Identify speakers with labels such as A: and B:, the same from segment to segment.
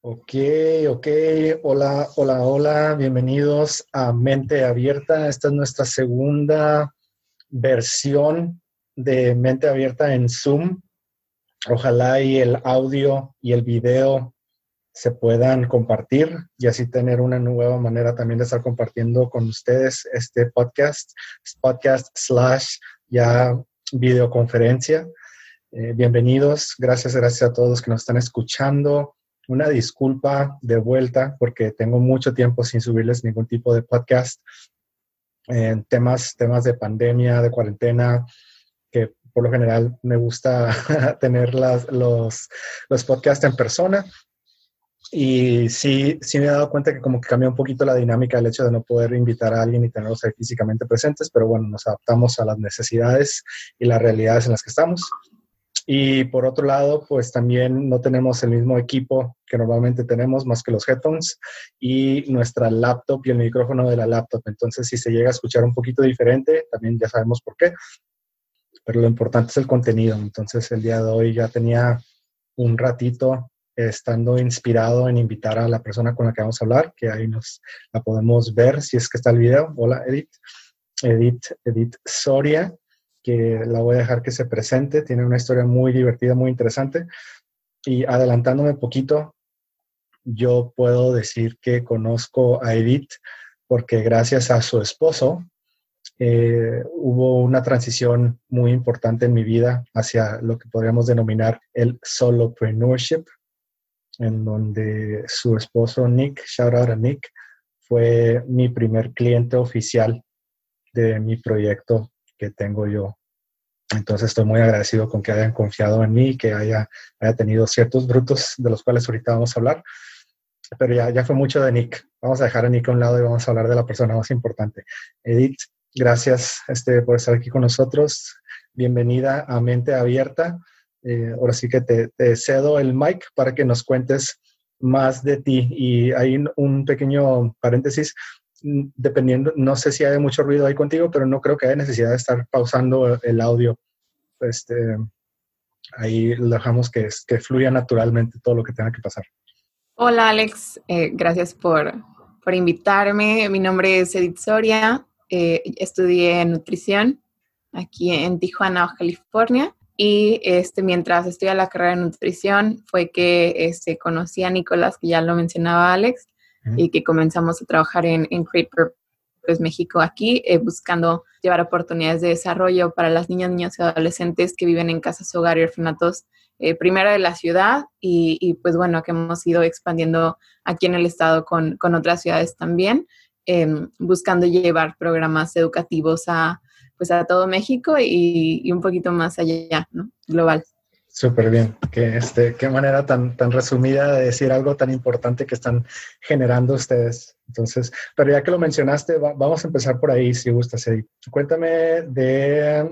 A: Ok, ok. Hola, hola, hola. Bienvenidos a Mente Abierta. Esta es nuestra segunda versión de Mente Abierta en Zoom. Ojalá y el audio y el video se puedan compartir y así tener una nueva manera también de estar compartiendo con ustedes este podcast, podcast slash ya videoconferencia. Eh, bienvenidos, gracias, gracias a todos que nos están escuchando. Una disculpa de vuelta porque tengo mucho tiempo sin subirles ningún tipo de podcast en temas, temas de pandemia, de cuarentena, que por lo general me gusta tener las, los, los podcasts en persona, y sí, sí me he dado cuenta que como que cambia un poquito la dinámica el hecho de no poder invitar a alguien y tenerlos ahí físicamente presentes, pero bueno, nos adaptamos a las necesidades y las realidades en las que estamos. Y por otro lado, pues también no tenemos el mismo equipo que normalmente tenemos, más que los headphones y nuestra laptop y el micrófono de la laptop. Entonces, si se llega a escuchar un poquito diferente, también ya sabemos por qué. Pero lo importante es el contenido. Entonces, el día de hoy ya tenía un ratito estando inspirado en invitar a la persona con la que vamos a hablar, que ahí nos la podemos ver si es que está el video. Hola, Edith. Edith, Edith Soria, que la voy a dejar que se presente. Tiene una historia muy divertida, muy interesante. Y adelantándome un poquito, yo puedo decir que conozco a Edith porque gracias a su esposo eh, hubo una transición muy importante en mi vida hacia lo que podríamos denominar el solopreneurship, en donde su esposo Nick, shout out a Nick, fue mi primer cliente oficial de mi proyecto que tengo yo. Entonces estoy muy agradecido con que hayan confiado en mí, que haya, haya tenido ciertos brutos de los cuales ahorita vamos a hablar. Pero ya, ya fue mucho de Nick. Vamos a dejar a Nick a un lado y vamos a hablar de la persona más importante. Edith, gracias este, por estar aquí con nosotros. Bienvenida a Mente Abierta. Eh, ahora sí que te, cedo el mic para que nos cuentes más de ti. Y hay un pequeño paréntesis, dependiendo, no sé si hay mucho ruido ahí contigo, pero no creo que haya necesidad de estar pausando el audio. Este, ahí dejamos que, que fluya naturalmente todo lo que tenga que pasar.
B: Hola Alex, eh, gracias por, por, invitarme. Mi nombre es Edith Soria, eh, estudié nutrición aquí en Tijuana, California. Y este, mientras estudiaba la carrera de nutrición fue que este, conocí a Nicolás, que ya lo mencionaba Alex, y que comenzamos a trabajar en, en Create Purpose México aquí, eh, buscando llevar oportunidades de desarrollo para las niñas, niños y adolescentes que viven en casas, hogar y orfanatos, eh, primero de la ciudad y, y, pues bueno, que hemos ido expandiendo aquí en el estado con, con otras ciudades también, em, buscando llevar programas educativos a pues a todo México y, un poquito más allá, ¿no? Global.
A: Súper bien. Que este, qué manera tan, tan resumida de decir algo tan importante que están generando ustedes. Entonces, pero ya que lo mencionaste, vamos a empezar por ahí, si gustas, Edith. Cuéntame de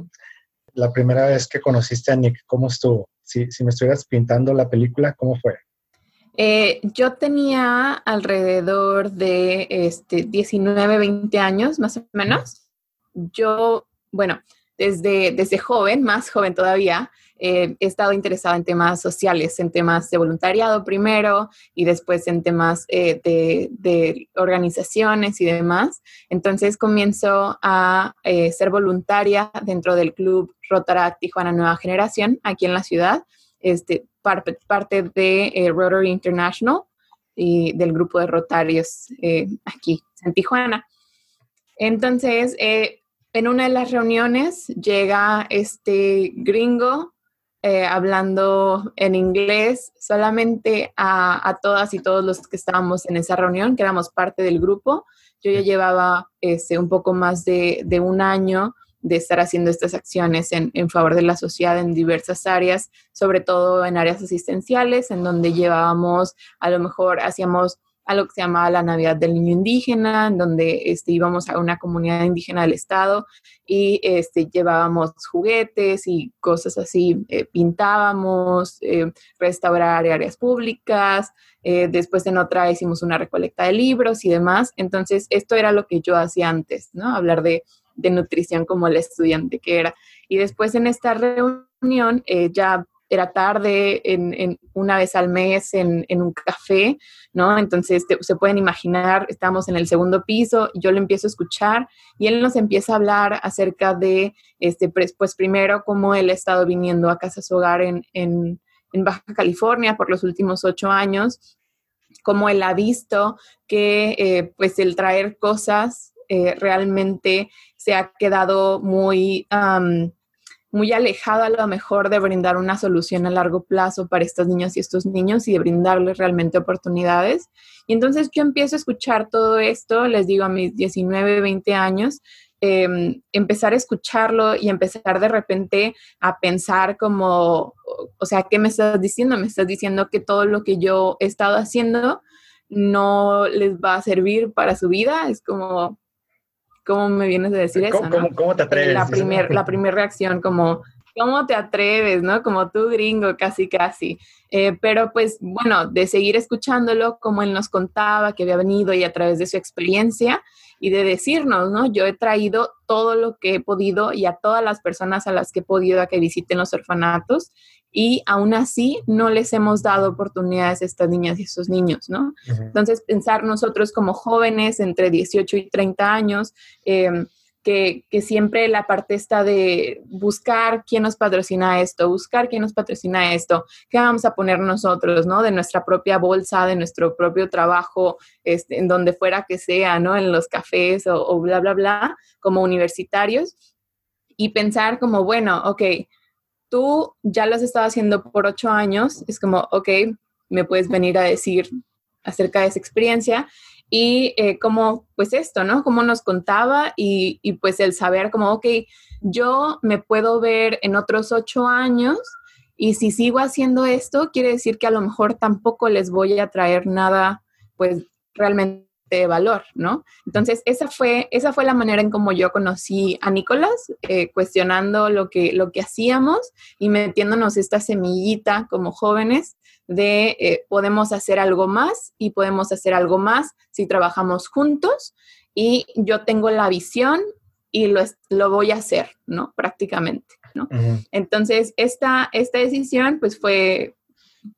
A: la primera vez que conociste a Nick, ¿cómo estuvo? Si, si me estuvieras pintando la película, ¿cómo fue?
B: Eh, yo tenía alrededor de este, 19, 20 años, más o menos. Yo bueno, desde, desde joven, más joven todavía, eh, he estado interesada en temas sociales, en temas de voluntariado primero y después en temas eh, de, organizaciones y demás. Entonces comienzo a eh, ser voluntaria dentro del club Rotaract Tijuana Nueva Generación aquí en la ciudad, este, parte, parte de Rotary International y del grupo de Rotarios aquí en Tijuana. Entonces, en una de las reuniones llega este gringo eh, hablando en inglés solamente a, todas y todos los que estábamos en esa reunión, que éramos parte del grupo. Yo ya llevaba este, un poco más de, un año de estar haciendo estas acciones en, en, favor de la sociedad en diversas áreas, sobre todo en áreas asistenciales, en donde llevábamos, a lo mejor hacíamos algo que se llamaba la Navidad del Niño Indígena, en donde este, íbamos a una comunidad indígena del estado y este, llevábamos juguetes y cosas así, eh, pintábamos, eh, restaurar áreas públicas, eh, después en otra hicimos una recolecta de libros y demás. Entonces, esto era lo que yo hacía antes, ¿no? Hablar de, de nutrición como el estudiante que era. Y después en esta reunión ya era tarde, en, una vez al mes en, un café, ¿no? Entonces se pueden imaginar, estamos en el segundo piso, yo lo empiezo a escuchar y él nos empieza a hablar acerca de, este, pues, primero, cómo él ha estado viniendo a casa su hogar en, en Baja California por los últimos ocho años, cómo él ha visto que eh, pues el traer cosas eh, realmente se ha quedado muy muy alejado a lo mejor de brindar una solución a largo plazo para estos niños y estos niños y de brindarles realmente oportunidades. Y entonces yo empiezo a escuchar todo esto, les digo a mis 19, 20 años, em, empezar a escucharlo y empezar de repente a pensar como, o sea, ¿qué me estás diciendo? Me estás diciendo que todo lo que yo he estado haciendo no les va a servir para su vida. Es como, ¿Cómo me vienes a decir eso?
A: ¿Cómo, te atreves?
B: La primera la primer reacción, como, ¿cómo te atreves? ¿No? Como tú gringo, casi, casi. Eh, pero pues bueno, de seguir escuchándolo, como él nos contaba que había venido y a través de su experiencia y de decirnos, ¿no? Yo he traído todo lo que he podido y a todas las personas a las que he podido a que visiten los orfanatos y aún así no les hemos dado oportunidades a estas niñas y estos niños, ¿no? Entonces, pensar nosotros como jóvenes entre 18 y 30 años, em, que, que, siempre la parte está de buscar quién nos patrocina esto, buscar quién nos patrocina esto, qué vamos a poner nosotros, ¿no? De nuestra propia bolsa, de nuestro propio trabajo, este, en donde fuera que sea, ¿no? En los cafés o, o bla, bla, bla, como universitarios. Y pensar como, bueno, ok, tú ya lo has estado haciendo por ocho años, es como, ok, me puedes venir a decir acerca de esa experiencia y eh, como, pues esto, ¿no? Como nos contaba y, y, pues el saber como, ok, yo me puedo ver en otros ocho años y si sigo haciendo esto, quiere decir que a lo mejor tampoco les voy a traer nada, pues realmente de valor, ¿no? Entonces, esa fue, esa fue la manera en cómo yo conocí a Nicolás, eh, cuestionando lo que, lo que hacíamos y metiéndonos esta semillita como jóvenes de eh, podemos hacer algo más y podemos hacer algo más si trabajamos juntos y yo tengo la visión y lo, lo voy a hacer, ¿no? Prácticamente, ¿no? Entonces, esta, esta decisión pues fue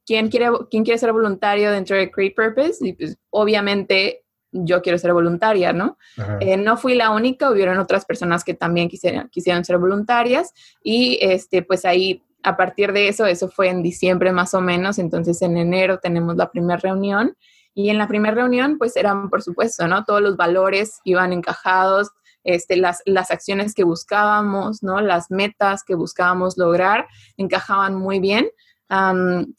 B: ¿quién quiere, quién quiere ser voluntario dentro de Create Purpose? Y pues obviamente yo quiero ser voluntaria, ¿no? Eh, no fui la única, hubieron otras personas que también quisieran, quisieron ser voluntarias y este, pues ahí a partir de eso, eso fue en diciembre más o menos, entonces en enero tenemos la primera reunión y en la primera reunión pues eran por supuesto, ¿no? Todos los valores iban encajados, este, las, las acciones que buscábamos, ¿no? Las metas que buscábamos lograr encajaban muy bien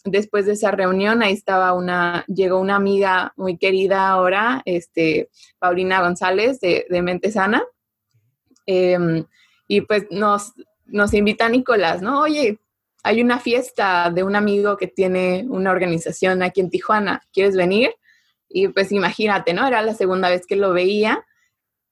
B: después de esa reunión, ahí estaba una, llegó una amiga muy querida ahora, este, Paulina González de, de Mente Sana, em, y pues nos, nos invita a Nicolás, ¿no? Oye, hay una fiesta de un amigo que tiene una organización aquí en Tijuana, ¿quieres venir? Y pues imagínate, ¿no? Era la segunda vez que lo veía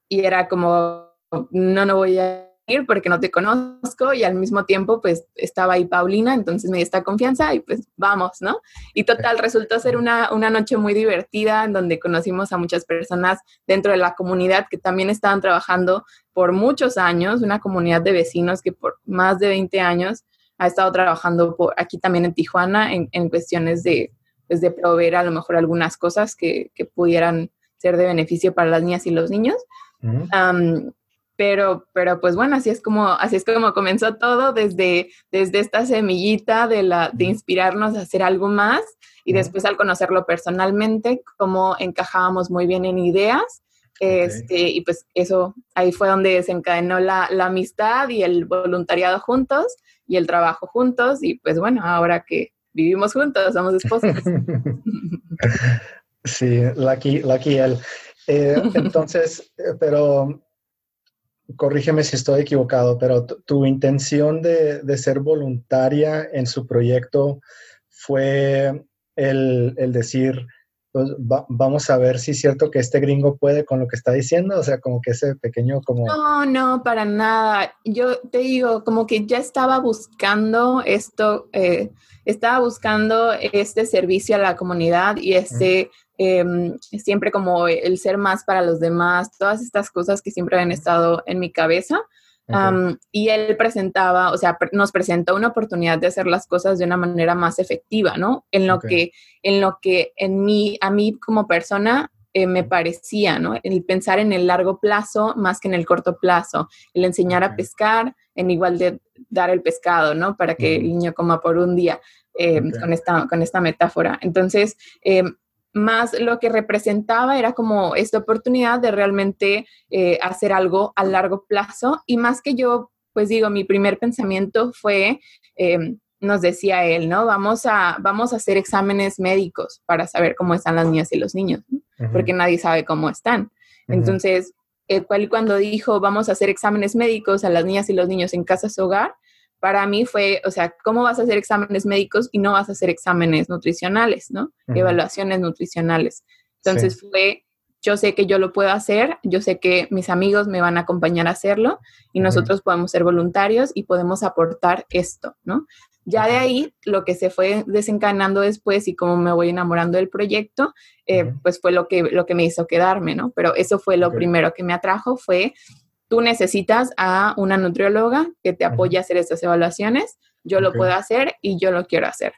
B: y era como, no, no voy a porque no te conozco y al mismo tiempo pues estaba ahí Paulina, entonces me dio esta confianza y pues vamos, ¿no? Y total, resultó ser una, una noche muy divertida en donde conocimos a muchas personas dentro de la comunidad que también estaban trabajando por muchos años, una comunidad de vecinos que por más de 20 años ha estado trabajando por aquí también en Tijuana en, en cuestiones de, pues, de proveer a lo mejor algunas cosas que, que pudieran ser de beneficio para las niñas y los niños. Pero, pero pues bueno, así es como, así es como comenzó todo desde, desde esta semillita de, la, de inspirarnos a hacer algo más y después al conocerlo personalmente, cómo encajábamos muy bien en ideas. Este, y pues eso, ahí fue donde desencadenó la, la amistad y el voluntariado juntos y el trabajo juntos. Y pues bueno, ahora que vivimos juntos, somos esposos.
A: sí, lucky, lucky él. Eh, entonces, eh, pero corrígeme si estoy equivocado, pero tu intención de, ser voluntaria en su proyecto fue el, decir, pues, vamos a ver si es cierto que este gringo puede con lo que está diciendo, o sea, como que ese pequeño como...
B: No, no, para nada. Yo te digo, como que ya estaba buscando esto, eh, estaba buscando este servicio a la comunidad y este... Em, siempre como el ser más para los demás, todas estas cosas que siempre han estado en mi cabeza. y él presentaba, o sea, nos presentó una oportunidad de hacer las cosas de una manera más efectiva, ¿no? En lo que, en lo que en mí, a mí como persona eh, me parecía, ¿no? El pensar en el largo plazo más que en el corto plazo, el enseñar a pescar en igual de dar el pescado, ¿no? Para que el niño coma por un día, eh, con, esta, con esta metáfora. Entonces, eh, más lo que representaba era como esta oportunidad de realmente eh, hacer algo a largo plazo y más que yo, pues digo, mi primer pensamiento fue, em, nos decía él, ¿no? Vamos a, vamos a hacer exámenes médicos para saber cómo están las niñas y los niños, porque nadie sabe cómo están. Entonces, cuando dijo, vamos a hacer exámenes médicos a las niñas y los niños en casa su hogar, para mí fue, o sea, ¿cómo vas a hacer exámenes médicos y no vas a hacer exámenes nutricionales, ¿no? Evaluaciones nutricionales. Entonces fue, yo sé que yo lo puedo hacer, yo sé que mis amigos me van a acompañar a hacerlo y nosotros podemos ser voluntarios y podemos aportar esto, ¿no? Ya de ahí, lo que se fue desencadenando después y cómo me voy enamorando del proyecto, eh, pues fue lo que, lo que me hizo quedarme, ¿no? Pero eso fue lo primero que me atrajo, fue tú necesitas a una nutrióloga que te apoye a hacer estas evaluaciones, yo lo puedo hacer y yo lo quiero hacer.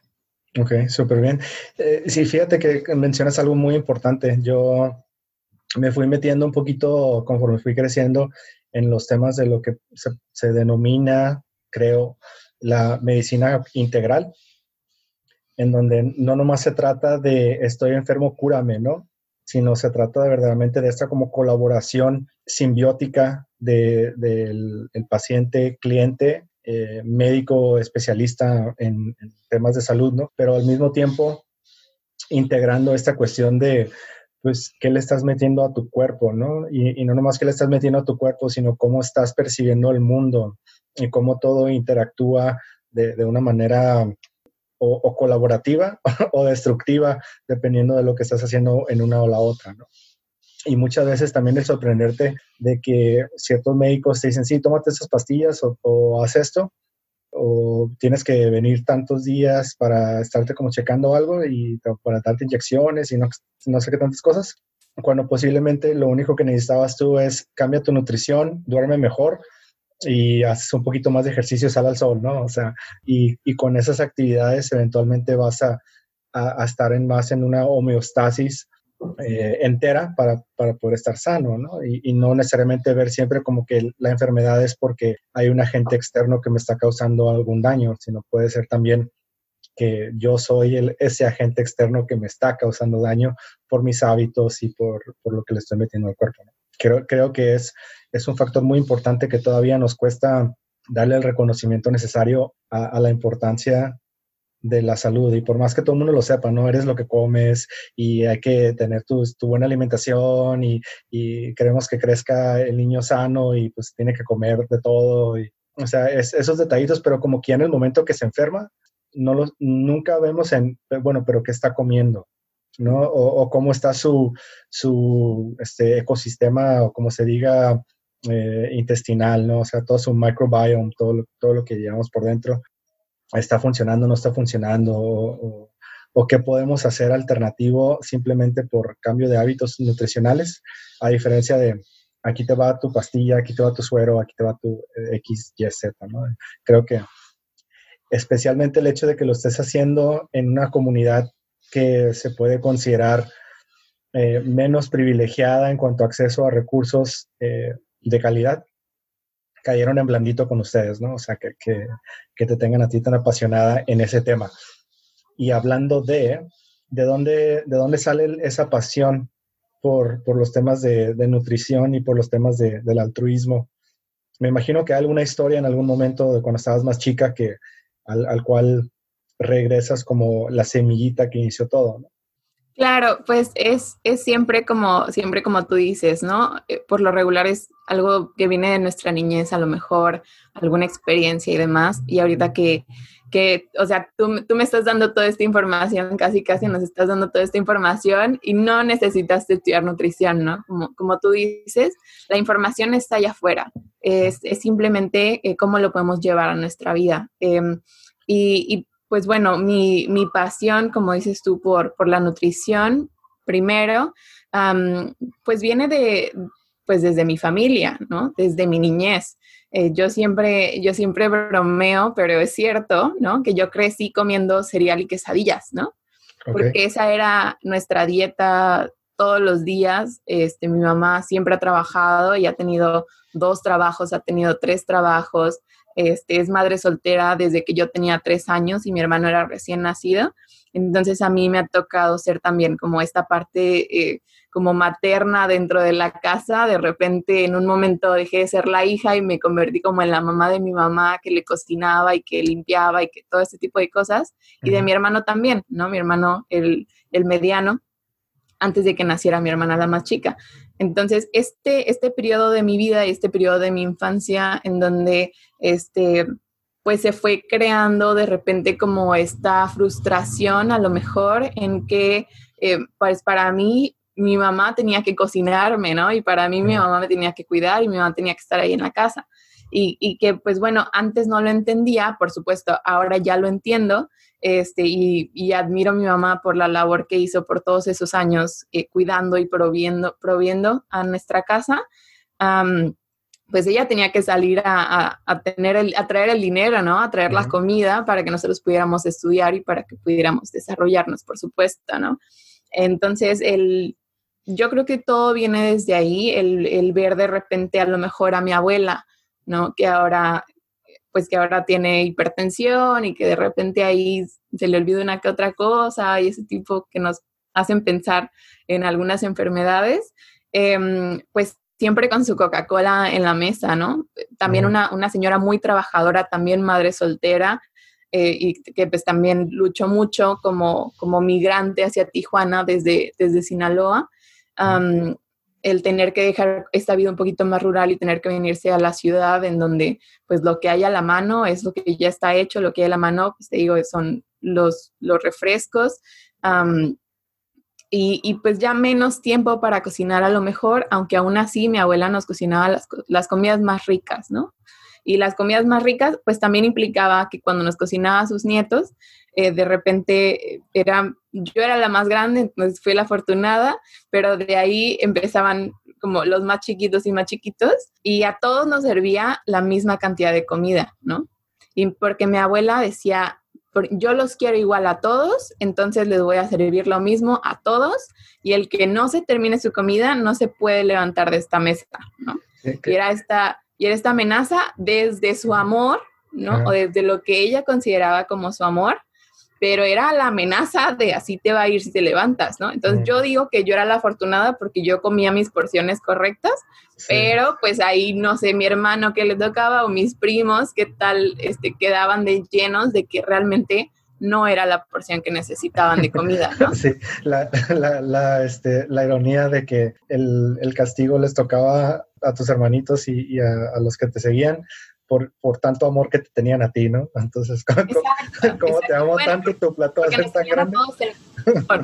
A: Ok, súper bien. Eh, sí, fíjate que mencionas algo muy importante. Yo me fui metiendo un poquito conforme fui creciendo en los temas de lo que se, se denomina, creo, la medicina integral, en donde no nomás se trata de estoy enfermo, cúrame, ¿no? Sino se trata de verdaderamente de esta como colaboración simbiótica del paciente, cliente, eh, médico especialista en, temas de salud, ¿no? Pero al mismo tiempo integrando esta cuestión de, pues, qué le estás metiendo a tu cuerpo, ¿no? Y, no nomás qué le estás metiendo a tu cuerpo, sino cómo estás percibiendo el mundo y cómo todo interactúa de, una manera o, o, colaborativa o destructiva, dependiendo de lo que estás haciendo en una o la otra, ¿no? Y muchas veces también el sorprenderte de que ciertos médicos te dicen, sí, tómate estas pastillas o, haz esto, o tienes que venir tantos días para estarte como checando algo y para darte inyecciones y no, no sé qué tantas cosas, cuando posiblemente lo único que necesitabas tú es cambia tu nutrición, duerme mejor y haces un poquito más de ejercicio, sal al sol, ¿no? O sea, y, y con esas actividades eventualmente vas a, a, a estar en más en una homeostasis eh, entera para, para, poder estar sano, ¿no? Y, no necesariamente ver siempre como que la enfermedad es porque hay un agente externo que me está causando algún daño, sino puede ser también que yo soy ese agente externo que me está causando daño por mis hábitos y por, por lo que le estoy metiendo al cuerpo. Creo, creo que es, es un factor muy importante que todavía nos cuesta darle el reconocimiento necesario a la importancia de la salud y por más que todo el mundo lo sepa, no eres lo que comes y hay que tener tu, buena alimentación y, queremos que crezca el niño sano y pues tiene que comer de todo y, o sea, esos detallitos, pero como que en el momento que se enferma, no los, nunca vemos en, bueno, pero ¿qué está comiendo? ¿No? O, cómo está su, su este, ecosistema o como se diga eh, intestinal, ¿no? O sea, todo su microbiome, todo, todo lo que llevamos por dentro está funcionando, no está funcionando, o, qué podemos hacer alternativo simplemente por cambio de hábitos nutricionales, a diferencia de aquí te va tu pastilla, aquí te va tu suero, aquí te va tu eh, X, Y, Z, ¿no? Creo que especialmente el hecho de que lo estés haciendo en una comunidad que se puede considerar eh, menos privilegiada en cuanto a acceso a recursos eh, de calidad, cayeron en blandito con ustedes, ¿no? O sea, que, que, te tengan a ti tan apasionada en ese tema. Y hablando de, ¿de dónde, de dónde sale esa pasión por, por los temas de, de, nutrición y por los temas de, del altruismo? Me imagino que hay alguna historia en algún momento de cuando estabas más chica que, al, al cual regresas como la semillita que inició todo, ¿no?
B: Claro, pues es, es siempre como, siempre como tú dices, ¿no? Eh, por lo regular es algo que viene de nuestra niñez, a lo mejor alguna experiencia y demás. Y ahorita que, que o sea, tú, tú, me estás dando toda esta información, casi casi nos estás dando toda esta información y no necesitas estudiar nutrición, ¿no? Como, como tú dices, la información está allá afuera. Es, es simplemente eh, cómo lo podemos llevar a nuestra vida. Em, y, y, pues bueno, mi, mi, pasión, como dices tú, por, por la nutrición, primero, pues viene de, pues desde mi familia, ¿no? Desde mi niñez. Eh, yo siempre, yo siempre bromeo, pero es cierto, ¿no? Que yo crecí comiendo cereal y quesadillas, ¿no? Porque esa era nuestra dieta todos los días. Este, mi mamá siempre ha trabajado y ha tenido dos trabajos, ha tenido tres trabajos. Este, es madre soltera desde que yo tenía tres años y mi hermano era recién nacido. Entonces a mí me ha tocado ser también como esta parte eh, como materna dentro de la casa. De repente en un momento dejé de ser la hija y me convertí como en la mamá de mi mamá que le cocinaba y que limpiaba y que todo ese tipo de cosas. Y de mi hermano también, ¿no? Mi hermano, el, el mediano, antes de que naciera mi hermana la más chica. Entonces, este, este periodo de mi vida y este periodo de mi infancia en donde este, pues se fue creando de repente como esta frustración a lo mejor en que eh, pues para mí mi mamá tenía que cocinarme, ¿no? Y para mí mi mamá me tenía que cuidar y mi mamá tenía que estar ahí en la casa. Y, y, que pues bueno, antes no lo entendía, por supuesto, ahora ya lo entiendo, este, y, y admiro a mi mamá por la labor que hizo por todos esos años eh, cuidando y proviendo, proviendo a nuestra casa pues ella tenía que salir a, tener el, a traer el dinero, ¿no? A traer la comida para que nosotros pudiéramos estudiar y para que pudiéramos desarrollarnos, por supuesto, ¿no? Entonces, el, yo creo que todo viene desde ahí, el, el, ver de repente a lo mejor a mi abuela, ¿no? Que ahora, pues que ahora tiene hipertensión y que de repente ahí se le olvida una que otra cosa y ese tipo que nos hacen pensar en algunas enfermedades, em, pues siempre con su Coca-Cola en la mesa, ¿no? También una, señora muy trabajadora, también madre soltera, eh, y que pues también luchó mucho como, como migrante hacia Tijuana desde, desde Sinaloa. El tener que dejar esta vida un poquito más rural y tener que venirse a la ciudad en donde pues lo que hay a la mano es lo que ya está hecho, lo que hay a la mano, pues te digo, son los, los refrescos. Y, pues ya menos tiempo para cocinar a lo mejor, aunque aún así mi abuela nos cocinaba las, las, comidas más ricas, ¿no? Y las comidas más ricas pues también implicaba que cuando nos cocinaba a sus nietos, eh, de repente era, yo era la más grande, entonces fui la afortunada, pero de ahí empezaban como los más chiquitos y más chiquitos y a todos nos servía la misma cantidad de comida, ¿no? Y porque mi abuela decía, yo los quiero igual a todos, entonces les voy a servir lo mismo a todos y el que no se termine su comida no se puede levantar de esta mesa, ¿no? Y, era esta, y era esta amenaza desde su amor, ¿no? O desde lo que ella consideraba como su amor, pero era la amenaza de así te va a ir si te levantas, ¿no? Entonces yo digo que yo era la afortunada porque yo comía mis porciones correctas, pero pues ahí no sé, mi hermano que le tocaba o mis primos qué tal este, quedaban de llenos de que realmente no era la porción que necesitaban de comida, ¿no?
A: Sí, la, la, este, la ironía de que el, el, castigo les tocaba a tus hermanitos y, a, a, los que te seguían, por, por tanto amor que te tenían a ti, ¿no? Entonces, ¿cómo, te amo tanto tu plato va a tan grande?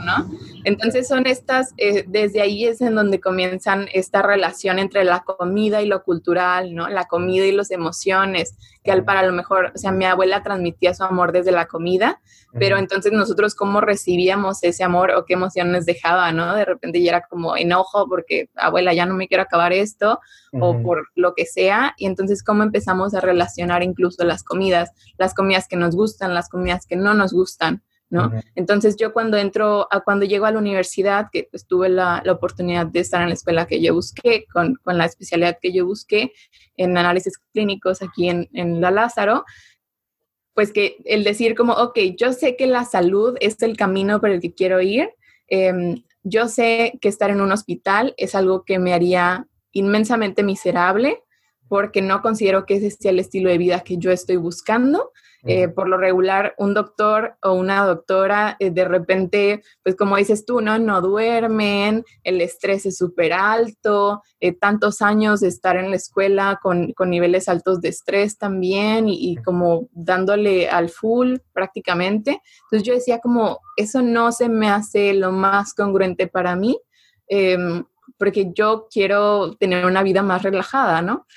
B: ¿No? Entonces son estas, eh, desde ahí es en donde comienzan esta relación entre la comida y lo cultural, ¿no? La comida y las emociones, que al para lo mejor, o sea, mi abuela transmitía su amor desde la comida, pero entonces nosotros cómo recibíamos ese amor o qué emociones dejaba, ¿no? De repente ya era como enojo porque, abuela, ya no me quiero acabar esto o por lo que sea. Y entonces cómo empezamos a relacionar incluso las comidas, las comidas que nos gustan, las comidas que no nos gustan. ¿No? Entonces yo cuando entro, a, cuando llego a la universidad, que pues, tuve la, la, oportunidad de estar en la escuela que yo busqué, con, con, la especialidad que yo busqué en análisis clínicos aquí en, en la Lázaro, pues que el decir como, ok, yo sé que la salud es el camino por el que quiero ir, em, yo sé que estar en un hospital es algo que me haría inmensamente miserable porque no considero que ese sea el estilo de vida que yo estoy buscando. Eh, por lo regular, un doctor o una doctora eh, de repente, pues como dices tú, ¿no? No duermen, el estrés es súper alto, eh, tantos años de estar en la escuela con, con niveles altos de estrés también y, y, como dándole al full prácticamente. Entonces yo decía como, eso no se me hace lo más congruente para mí, em, porque yo quiero tener una vida más relajada, ¿no?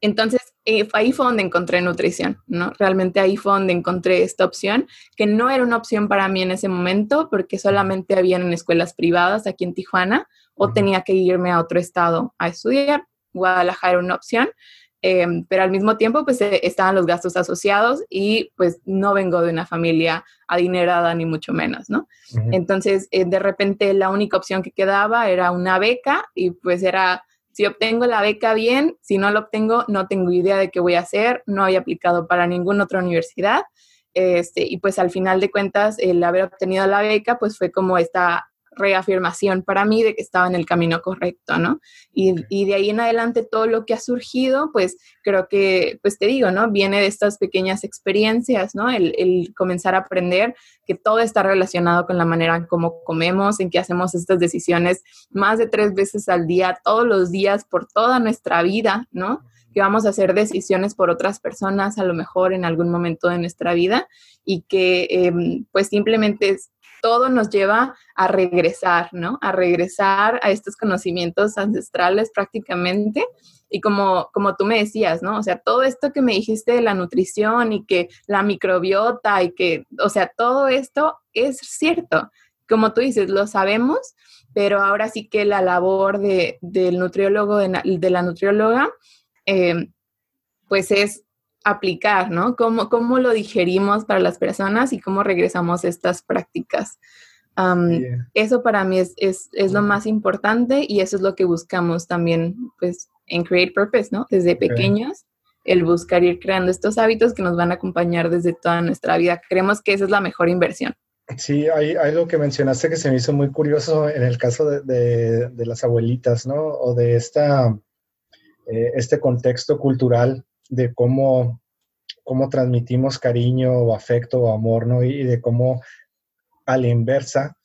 B: Entonces, eh, ahí fue donde encontré nutrición, ¿no? Realmente ahí fue donde encontré esta opción, que no era una opción para mí en ese momento, porque solamente habían en escuelas privadas aquí en Tijuana, o tenía que irme a otro estado a estudiar. Guadalajara era una opción, em, pero al mismo tiempo, pues eh, estaban los gastos asociados y pues no vengo de una familia adinerada ni mucho menos, ¿no? Entonces, eh, de repente la única opción que quedaba era una beca y pues era si obtengo la beca bien, si no lo obtengo, no tengo idea de qué voy a hacer, no había aplicado para ninguna otra universidad. Este, y pues al final de cuentas, el haber obtenido la beca, pues fue como esta reafirmación para mí de que estaba en el camino correcto, ¿no? Y, de ahí en adelante todo lo que ha surgido, pues creo que, pues te digo, ¿no? Viene de estas pequeñas experiencias, ¿no? El, el comenzar a aprender que todo está relacionado con la manera en cómo comemos, en que hacemos estas decisiones más de tres veces al día, todos los días, por toda nuestra vida, ¿no? que vamos a hacer decisiones por otras personas a lo mejor en algún momento de nuestra vida y que em, pues simplemente todo nos lleva a regresar, ¿no? A regresar a estos conocimientos ancestrales prácticamente. Y como, como tú me decías, ¿no? O sea, todo esto que me dijiste de la nutrición y que la microbiota y que, o sea, todo esto es cierto. Como tú dices, lo sabemos, pero ahora sí que la labor de, del nutriólogo, de, la nutrióloga, eh, pues es aplicar, ¿no? ¿Cómo, ¿Cómo, lo digerimos para las personas y cómo regresamos estas prácticas? Eso para mí es, es, es, lo más importante y eso es lo que buscamos también, pues, en Create Purpose, ¿no? Desde pequeños, el buscar ir creando estos hábitos que nos van a acompañar desde toda nuestra vida. Creemos que esa es la mejor inversión.
A: Sí, hay algo que mencionaste que se me hizo muy curioso en el caso de, de, de las abuelitas, ¿no? O de esta, eh, este contexto cultural de cómo, cómo transmitimos cariño o afecto o amor, ¿no? Y, de cómo a la inversa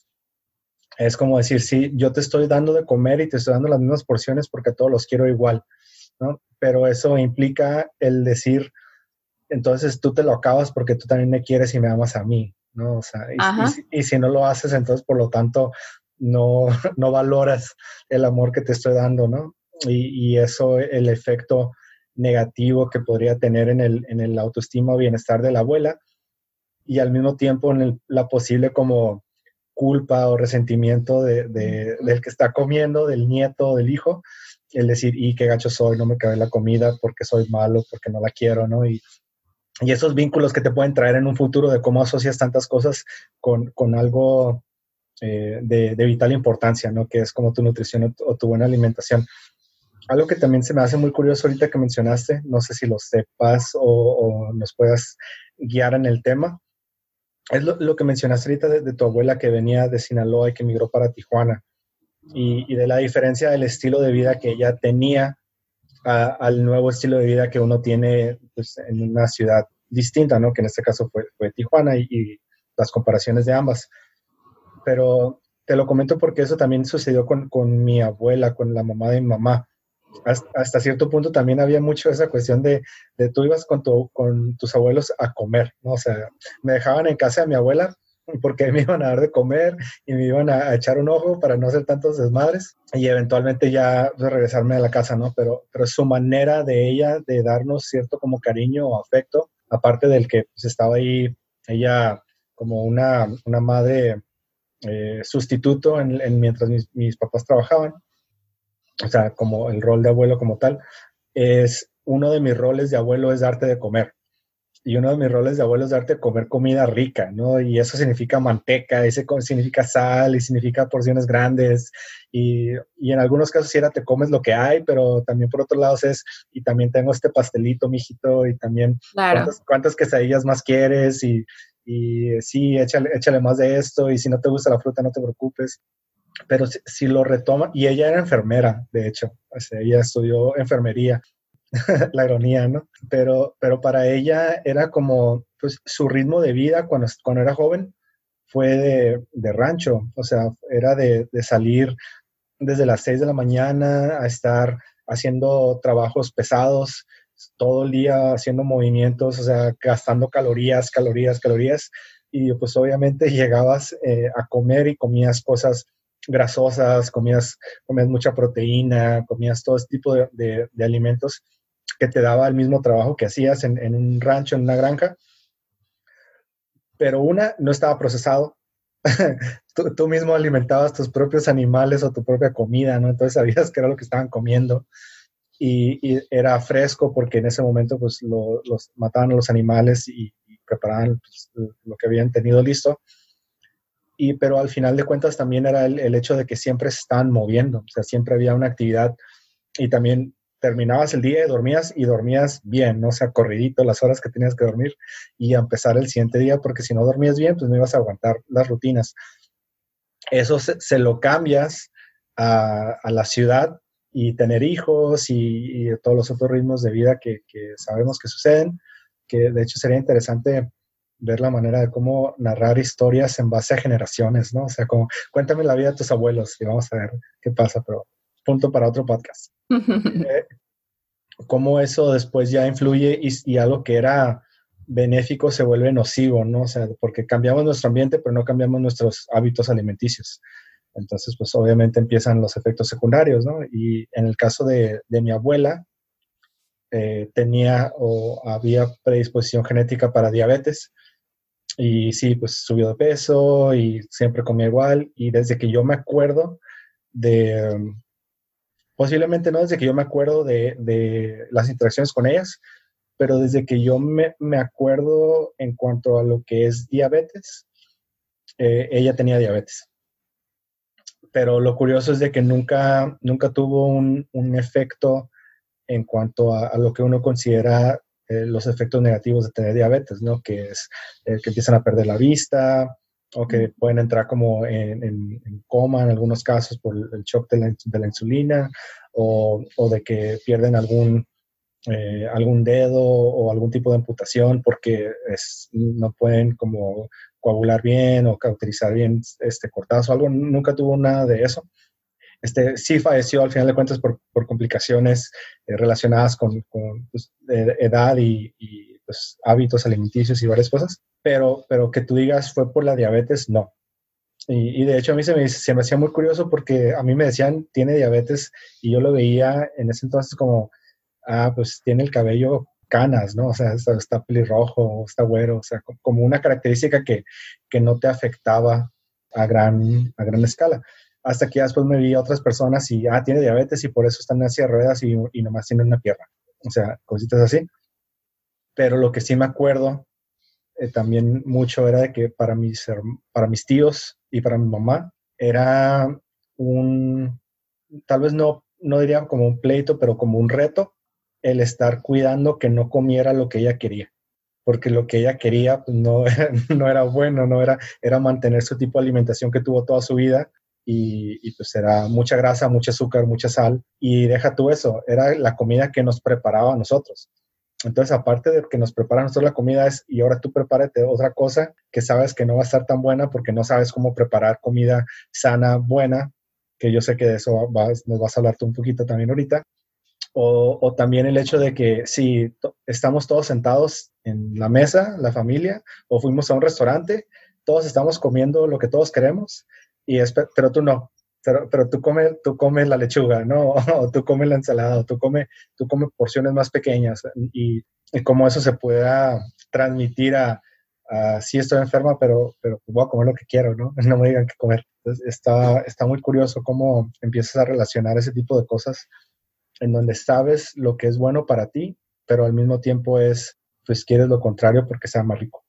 A: es como decir, sí, yo te estoy dando de comer y te estoy dando las mismas porciones porque todos los quiero igual, ¿no? Pero eso implica el decir, entonces tú te lo acabas porque tú también me quieres y me amas a mí, ¿no? O sea, y, si no lo haces, entonces por lo tanto no, no valoras el amor que te estoy dando, ¿no? Y, y eso, el efecto negativo que podría tener en el, en el autoestima o bienestar de la abuela y al mismo tiempo en la posible como culpa o resentimiento de, del que está comiendo, del nieto o del hijo, el decir, y qué gacho soy, no me cabe la comida porque soy malo, porque no la quiero, ¿no? Y, y esos vínculos que te pueden traer en un futuro de cómo asocias tantas cosas con, con algo eh, de, de, vital importancia, ¿no? Que es como tu nutrición o tu buena alimentación algo que también se me hace muy curioso ahorita que mencionaste, no sé si lo sepas o, nos puedas guiar en el tema, es lo, que mencionaste ahorita de, tu abuela que venía de Sinaloa y que emigró para Tijuana y, de la diferencia del estilo de vida que ella tenía al nuevo estilo de vida que uno tiene pues, en una ciudad distinta, ¿no? Que en este caso fue, fue Tijuana y, y las comparaciones de ambas. Pero te lo comento porque eso también sucedió con, con, mi abuela, con la mamá de mi mamá hasta, cierto punto también había mucho esa cuestión de, de tú ibas con, tu, con tus abuelos a comer, ¿no? O sea, me dejaban en casa de mi abuela porque me iban a dar de comer y me iban a, echar un ojo para no hacer tantos desmadres y eventualmente ya regresarme a la casa, ¿no? Pero, pero su manera de ella de darnos cierto como cariño o afecto, aparte del que pues, estaba ahí ella como una, una madre eh, sustituto en, mientras mis, mis papás trabajaban, o sea, como el rol de abuelo como tal, es uno de mis roles de abuelo es darte de comer. Y uno de mis roles de abuelo es darte de comer comida rica, ¿no? Y eso significa manteca, ese significa sal y significa porciones grandes. Y, y en algunos casos si era te comes lo que hay, pero también por otro lado es, y también tengo este pastelito, mijito, y también cuántas, cuántas quesadillas más quieres y, y sí, échale, échale más de esto y si no te gusta la fruta no te preocupes pero si, lo retoma, y ella era enfermera, de hecho, ella estudió enfermería, la ironía, ¿no? Pero, pero para ella era como, pues su ritmo de vida cuando, cuando era joven fue de, de rancho, o sea, era de, de, salir desde las 6 de la mañana a estar haciendo trabajos pesados todo el día, haciendo movimientos, o sea, gastando calorías, calorías, calorías, y pues obviamente llegabas eh, a comer y comías cosas grasosas, comías, comías mucha proteína, comías todo este tipo de, alimentos que te daba el mismo trabajo que hacías en, en un rancho, en una granja, pero una no estaba procesado. tú, mismo alimentabas tus propios animales o tu propia comida, ¿no? Entonces sabías que era lo que estaban comiendo. Y, era fresco porque en ese momento pues los mataban a los animales y, preparaban pues, lo que habían tenido listo. Y, pero al final de cuentas también era el, hecho de que siempre se estaban moviendo, o sea, siempre había una actividad y también terminabas el día y dormías y dormías bien, ¿no? O sea, corridito las horas que tenías que dormir y a empezar el siguiente día, porque si no dormías bien, pues no ibas a aguantar las rutinas. Eso se, lo cambias a, la ciudad y tener hijos y, todos los otros ritmos de vida que, sabemos que suceden, que de hecho sería interesante ver la manera de cómo narrar historias en base a generaciones, ¿no? O sea, como cuéntame la vida de tus abuelos y vamos a ver qué pasa, pero punto para otro podcast. Eh, cómo eso después ya influye y, algo que era benéfico se vuelve nocivo, ¿no? O sea, porque cambiamos nuestro ambiente, pero no cambiamos nuestros hábitos alimenticios. Entonces, pues obviamente empiezan los efectos secundarios, ¿no? Y en el caso de, mi abuela, eh, tenía o había predisposición genética para diabetes. Y sí, pues subió de peso y siempre comía igual. Y desde que yo me acuerdo de, posiblemente no desde que yo me acuerdo de, las interacciones con ellas, pero desde que yo me, acuerdo en cuanto a lo que es diabetes, eh, ella tenía diabetes. Pero lo curioso es de que nunca, nunca tuvo un, efecto en cuanto a, lo que uno considera eh, los efectos negativos de tener diabetes, ¿no? Que es eh, que empiezan a perder la vista, o que pueden entrar como en, coma en algunos casos por el shock de la, insulina o, de que pierden algún, eh, algún dedo o algún tipo de amputación porque no pueden como coagular bien o cauterizar bien este cortazo algo. Nunca tuvo nada de eso. Este, sí falleció al final de cuentas por, complicaciones eh, relacionadas con, pues, edad y, y pues, hábitos alimenticios y varias cosas pero, pero que tú digas fue por la diabetes, no. Y, de hecho a mí se me, se me hacía muy curioso porque a mí me decían, tiene diabetes, y yo lo veía en ese entonces como, ah, pues tiene el cabello canas, ¿no? O sea, está, está pelirrojo, está güero, o sea, como una característica que, que no te afectaba a gran, a gran escala. Hasta que después me vi a otras personas y, ah, tiene diabetes y por eso está en ruedas y, y nomás tiene una pierna. O sea, cositas así. Pero lo que sí me acuerdo eh, también mucho era de que para mis, para mis tíos y para mi mamá era un, tal vez no, no diría como un pleito, pero como un reto el estar cuidando que no comiera lo que ella quería, porque lo que ella quería pues, no, no era bueno, no era, era mantener su tipo de alimentación que tuvo toda su vida y, y, pues era mucha grasa, mucho azúcar, mucha sal y deja tú eso, era la comida que nos preparaba a nosotros. Entonces, aparte de que nos preparan nosotros la comida, es y ahora tú prepárate otra cosa que sabes que no va a estar tan buena porque no sabes cómo preparar comida sana, buena, que yo sé que de eso nos vas a hablar tú un poquito también ahorita. O también el hecho de que si estamos todos sentados en la mesa, la familia, o fuimos a un restaurante, todos estamos comiendo lo que todos queremos, y pero tú no, pero, pero tú comes tú comes la lechuga, ¿no? O tú comes la ensalada, o tú comes tú comes porciones más pequeñas y, y cómo eso se pueda transmitir a, a, sí estoy enferma, pero, pero voy a comer lo que quiero, ¿no? No me digan qué comer. Entonces, está, está muy curioso cómo empiezas a relacionar ese tipo de cosas en donde sabes lo que es bueno para ti, pero al mismo tiempo es, pues quieres lo contrario porque sea más rico.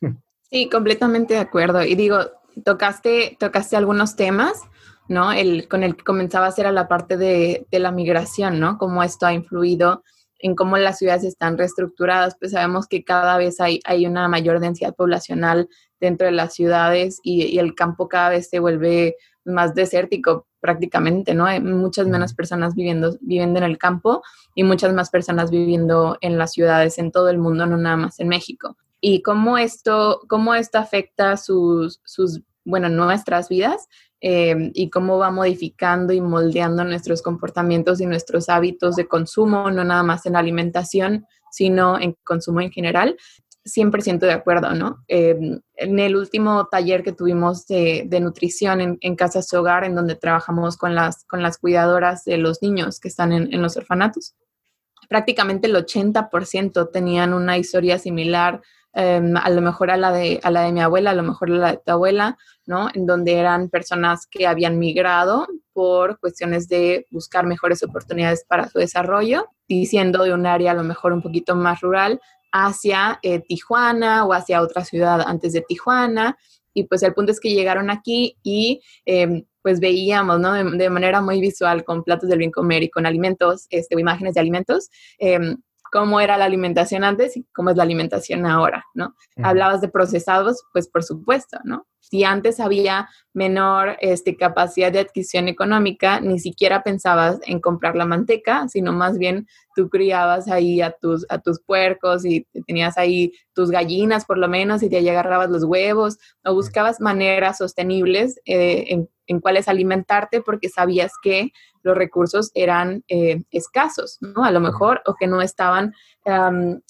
B: Sí, completamente de acuerdo. Y digo, tocaste, tocaste algunos temas, ¿no? El, con el que comenzabas era la parte de, de, la migración, ¿no? Cómo esto ha influido en cómo las ciudades están reestructuradas, pues sabemos que cada vez hay, hay una mayor densidad poblacional dentro de las ciudades y, y, el campo cada vez se vuelve más desértico prácticamente, ¿no? Hay muchas menos personas viviendo, viviendo en el campo y muchas más personas viviendo en las ciudades en todo el mundo, no nada más en México y cómo esto, cómo esto afecta sus, sus bueno, nuestras vidas eh, y cómo va modificando y moldeando nuestros comportamientos y nuestros hábitos de consumo, no nada más en alimentación, sino en consumo en general. 100% de acuerdo, ¿no? Eh, en el último taller que tuvimos de, de nutrición en, en Casas Hogar, en donde trabajamos con las, con las cuidadoras de los niños que están en, en los orfanatos, prácticamente el 80% tenían una historia similar Em, a lo mejor a la, de, a la de mi abuela, a lo mejor a la de tu abuela, ¿no? En donde eran personas que habían migrado por cuestiones de buscar mejores oportunidades para su desarrollo, y siendo de un área a lo mejor un poquito más rural hacia eh, Tijuana o hacia otra ciudad antes de Tijuana. Y pues el punto es que llegaron aquí y em, pues veíamos, ¿no? De, manera muy visual, con platos del bien comer y con alimentos, este, o imágenes de alimentos, eh, cómo era la alimentación antes y cómo es la alimentación ahora, ¿no? Hablabas de procesados, pues por supuesto, ¿no? Si antes había menor este, capacidad de adquisición económica, ni siquiera pensabas en comprar la manteca, sino más bien tú criabas ahí a tus, a tus puercos y tenías ahí tus gallinas por lo menos y te agarrabas los huevos o buscabas maneras sostenibles eh, en, en cuáles alimentarte porque sabías que los recursos eran eh, escasos, ¿no? A lo mejor, o que no estaban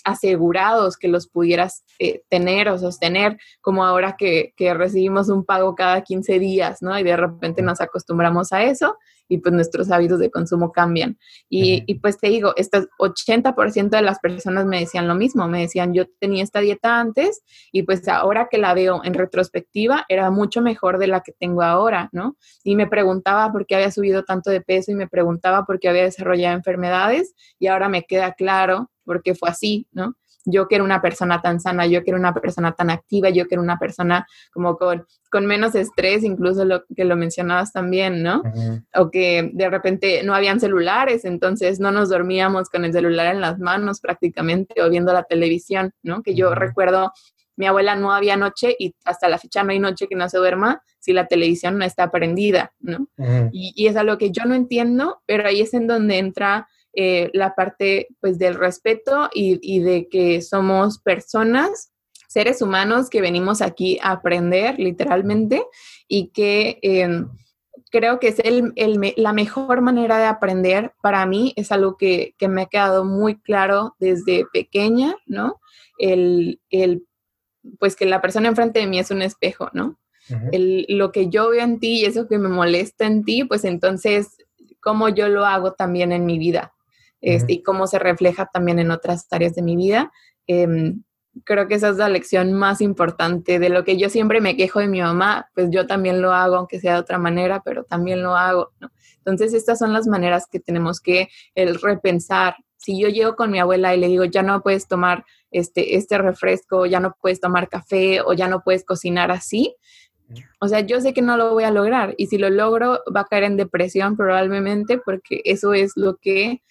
B: asegurados que los pudieras eh, tener o sostener, como ahora que, que, recibimos un pago cada 15 días, ¿no? Y de repente nos acostumbramos a eso y pues nuestros hábitos de consumo cambian. Y, y pues te digo, este 80% de las personas me decían lo mismo, me decían, yo tenía esta dieta antes y pues ahora que la veo en retrospectiva, era mucho mejor de la que tengo ahora, ¿no? Y me preguntaba por qué había subido tanto de peso y me preguntaba por qué había desarrollado enfermedades y ahora me queda claro por qué fue así, ¿no? yo que era una persona tan sana, yo que era una persona tan activa, yo que era una persona como con, con menos estrés, incluso lo que lo mencionabas también, ¿no? O que de repente no habían celulares, entonces no nos dormíamos con el celular en las manos prácticamente o viendo la televisión, ¿no? Que yo recuerdo, mi abuela no había noche y hasta la fecha no hay noche que no se duerma si la televisión no está prendida, ¿no? y, y es algo que yo no entiendo, pero ahí es en donde entra eh, la parte pues del respeto y, de que somos personas, seres humanos que venimos aquí a aprender literalmente y que em, creo que es el, la mejor manera de aprender para mí, es algo que, me ha quedado muy claro desde pequeña, ¿no? El, pues que la persona enfrente de mí es un espejo, ¿no? lo que yo veo en ti y eso que me molesta en ti, pues entonces, ¿cómo yo lo hago también en mi vida? Este, y cómo se refleja también en otras áreas de mi vida. Em, creo que esa es la lección más importante de lo que yo siempre me quejo de mi mamá, pues yo también lo hago, aunque sea de otra manera, pero también lo hago, Entonces, estas son las maneras que tenemos que el repensar. Si yo llego con mi abuela y le digo, ya no puedes tomar este, este refresco, ya no puedes tomar café o ya no puedes cocinar así, o sea, yo sé que no lo voy a lograr y si lo logro va a caer en depresión probablemente porque eso es lo que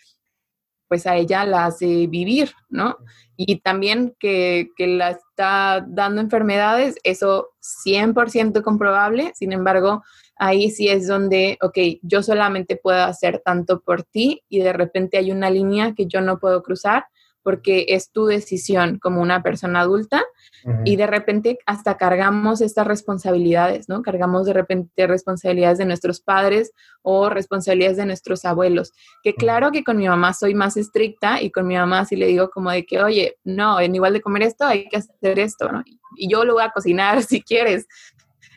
B: pues a ella la hace vivir, ¿no? Y también que, que la está dando enfermedades, eso 100% comprobable, sin embargo, ahí sí es donde, ok, yo solamente puedo hacer tanto por ti y de repente hay una línea que yo no puedo cruzar porque es tu decisión como una persona adulta y de repente hasta cargamos estas responsabilidades, ¿no? Cargamos de repente responsabilidades de nuestros padres o responsabilidades de nuestros abuelos. Que claro que con mi mamá soy más estricta y con mi mamá sí le digo como de que, oye, no, en igual de comer esto hay que hacer esto, ¿no? Y yo lo voy a cocinar si quieres,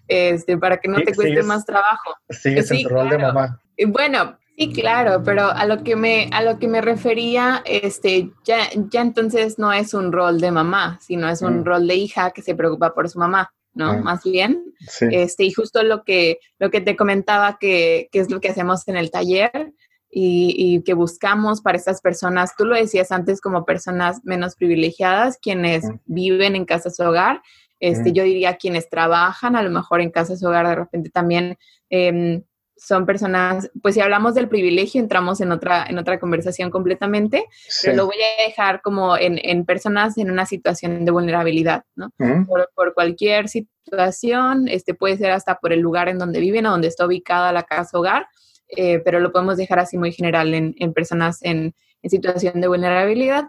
B: este, para que no te cueste más trabajo.
A: Sigues sí, en rol de mamá.
B: Bueno, Sí, claro, pero a lo que me, a lo que me refería, este, ya, ya entonces no es un rol de mamá, sino es un mm. rol de hija que se preocupa por su mamá, ¿no? Ah. Más bien. Este, y justo lo que, lo que te comentaba que, que es lo que hacemos en el taller y, y, que buscamos para estas personas, tú lo decías antes como personas menos privilegiadas, quienes mm. viven en casa su hogar, este, mm. yo diría quienes trabajan a lo mejor en casa su hogar de repente también. Eh, son personas, pues si hablamos del privilegio, entramos en otra, en otra conversación completamente, pero lo voy a dejar como en, en, personas en una situación de vulnerabilidad, ¿no? por, por, cualquier situación, este puede ser hasta por el lugar en donde viven o donde está ubicada la casa hogar, eh, pero lo podemos dejar así muy general en, en personas en, en, situación de vulnerabilidad.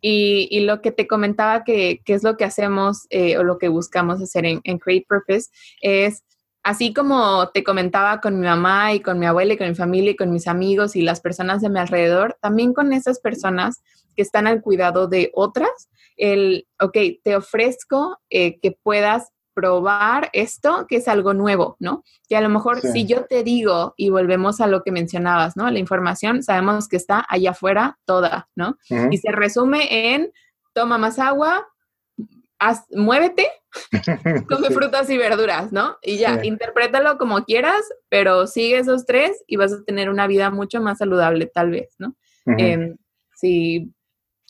B: Y, y, lo que te comentaba que, que es lo que hacemos eh, o lo que buscamos hacer en, en Create Purpose es así como te comentaba con mi mamá y con mi abuela y con mi familia y con mis amigos y las personas de mi alrededor, también con esas personas que están al cuidado de otras, el, ok, te ofrezco eh, que puedas probar esto que es algo nuevo, ¿no? Que a lo mejor si yo te digo, y volvemos a lo que mencionabas, ¿no? La información sabemos que está allá afuera toda, ¿no? Y se resume en toma más agua, muévete, come frutas y verduras, ¿no? Y ya, interprétalo como quieras, pero sigue esos tres y vas a tener una vida mucho más saludable, tal vez, ¿no? Em, sí,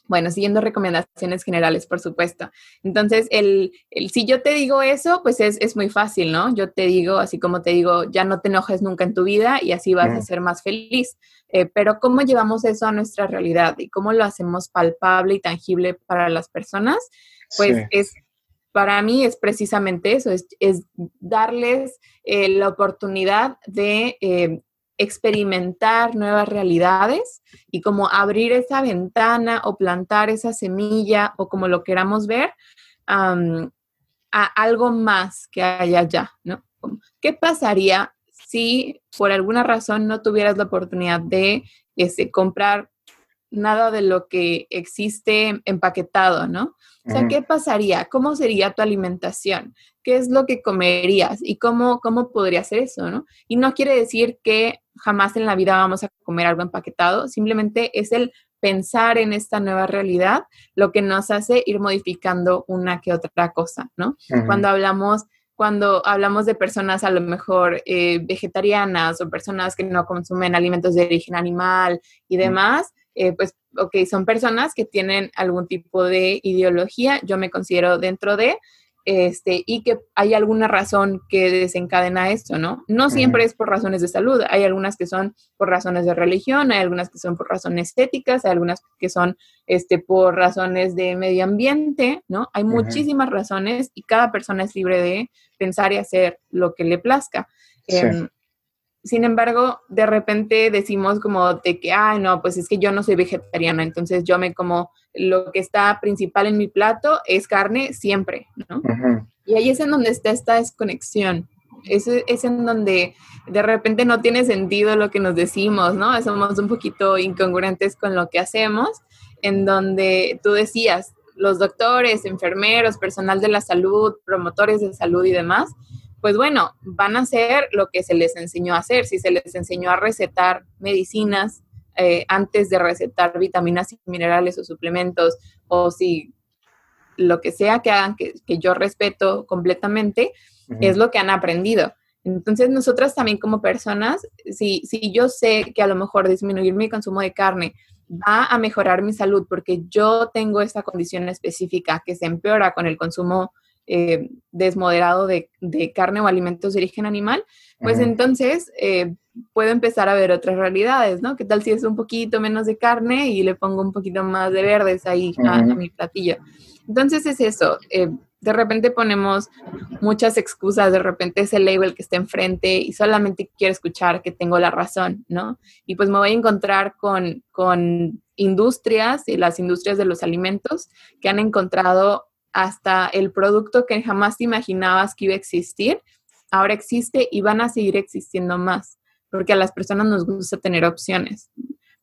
B: bueno, siguiendo recomendaciones generales, por supuesto. Entonces, el, si yo te digo eso, pues es, muy fácil, ¿no? Yo te digo, así como te digo, ya no te enojes nunca en tu vida y así vas a ser más feliz. Eh, pero ¿cómo llevamos eso a nuestra realidad y cómo lo hacemos palpable y tangible para las personas? Pues es, para mí es precisamente eso, es, darles eh, la oportunidad de eh, experimentar nuevas realidades y como abrir esa ventana o plantar esa semilla o como lo queramos ver a algo más que hay allá, ¿no? ¿Qué pasaría si por alguna razón no tuvieras la oportunidad de este, comprar nada de lo que existe empaquetado, ¿no? O sea, ¿qué pasaría? ¿Cómo sería tu alimentación? ¿Qué es lo que comerías? ¿Y cómo, cómo podría ser eso, no? Y no quiere decir que jamás en la vida vamos a comer algo empaquetado, simplemente es el pensar en esta nueva realidad lo que nos hace ir modificando una que otra cosa, ¿no? Cuando hablamos cuando hablamos de personas a lo mejor eh, vegetarianas o personas que no consumen alimentos de origen animal y demás, eh, pues, ok, son personas que tienen algún tipo de ideología, yo me considero dentro de, este, y que hay alguna razón que desencadena esto, ¿no? No siempre es por razones de salud, hay algunas que son por razones de religión, hay algunas que son por razones estéticas, hay algunas que son este, por razones de medio ambiente, ¿no? Hay muchísimas razones y cada persona es libre de pensar y hacer lo que le plazca. Em, sin embargo, de repente decimos como de que, ah, no, pues es que yo no soy vegetariana, entonces yo me como lo que está principal en mi plato es carne siempre, ¿no? Y ahí es en donde está esta desconexión. Es, es en donde de repente no tiene sentido lo que nos decimos, ¿no? Somos un poquito incongruentes con lo que hacemos, en donde tú decías, los doctores, enfermeros, personal de la salud, promotores de salud y demás, pues bueno, van a hacer lo que se les enseñó a hacer. Si se les enseñó a recetar medicinas eh, antes de recetar vitaminas y minerales o suplementos, o si lo que sea que hagan, que, yo respeto completamente, es lo que han aprendido. Entonces, nosotras también como personas, si, si yo sé que a lo mejor disminuir mi consumo de carne va a mejorar mi salud porque yo tengo esta condición específica que se empeora con el consumo eh, desmoderado de, carne o alimentos de origen animal, pues entonces eh, puedo empezar a ver otras realidades, ¿no? ¿Qué tal si es un poquito menos de carne y le pongo un poquito más de verdes ahí a, mi platillo? Entonces es eso, eh, de repente ponemos muchas excusas, de repente es el label que está enfrente y solamente quiero escuchar que tengo la razón, ¿no? Y pues me voy a encontrar con, con industrias y las industrias de los alimentos que han encontrado hasta el producto que jamás imaginabas que iba a existir, ahora existe y van a seguir existiendo más, porque a las personas nos gusta tener opciones,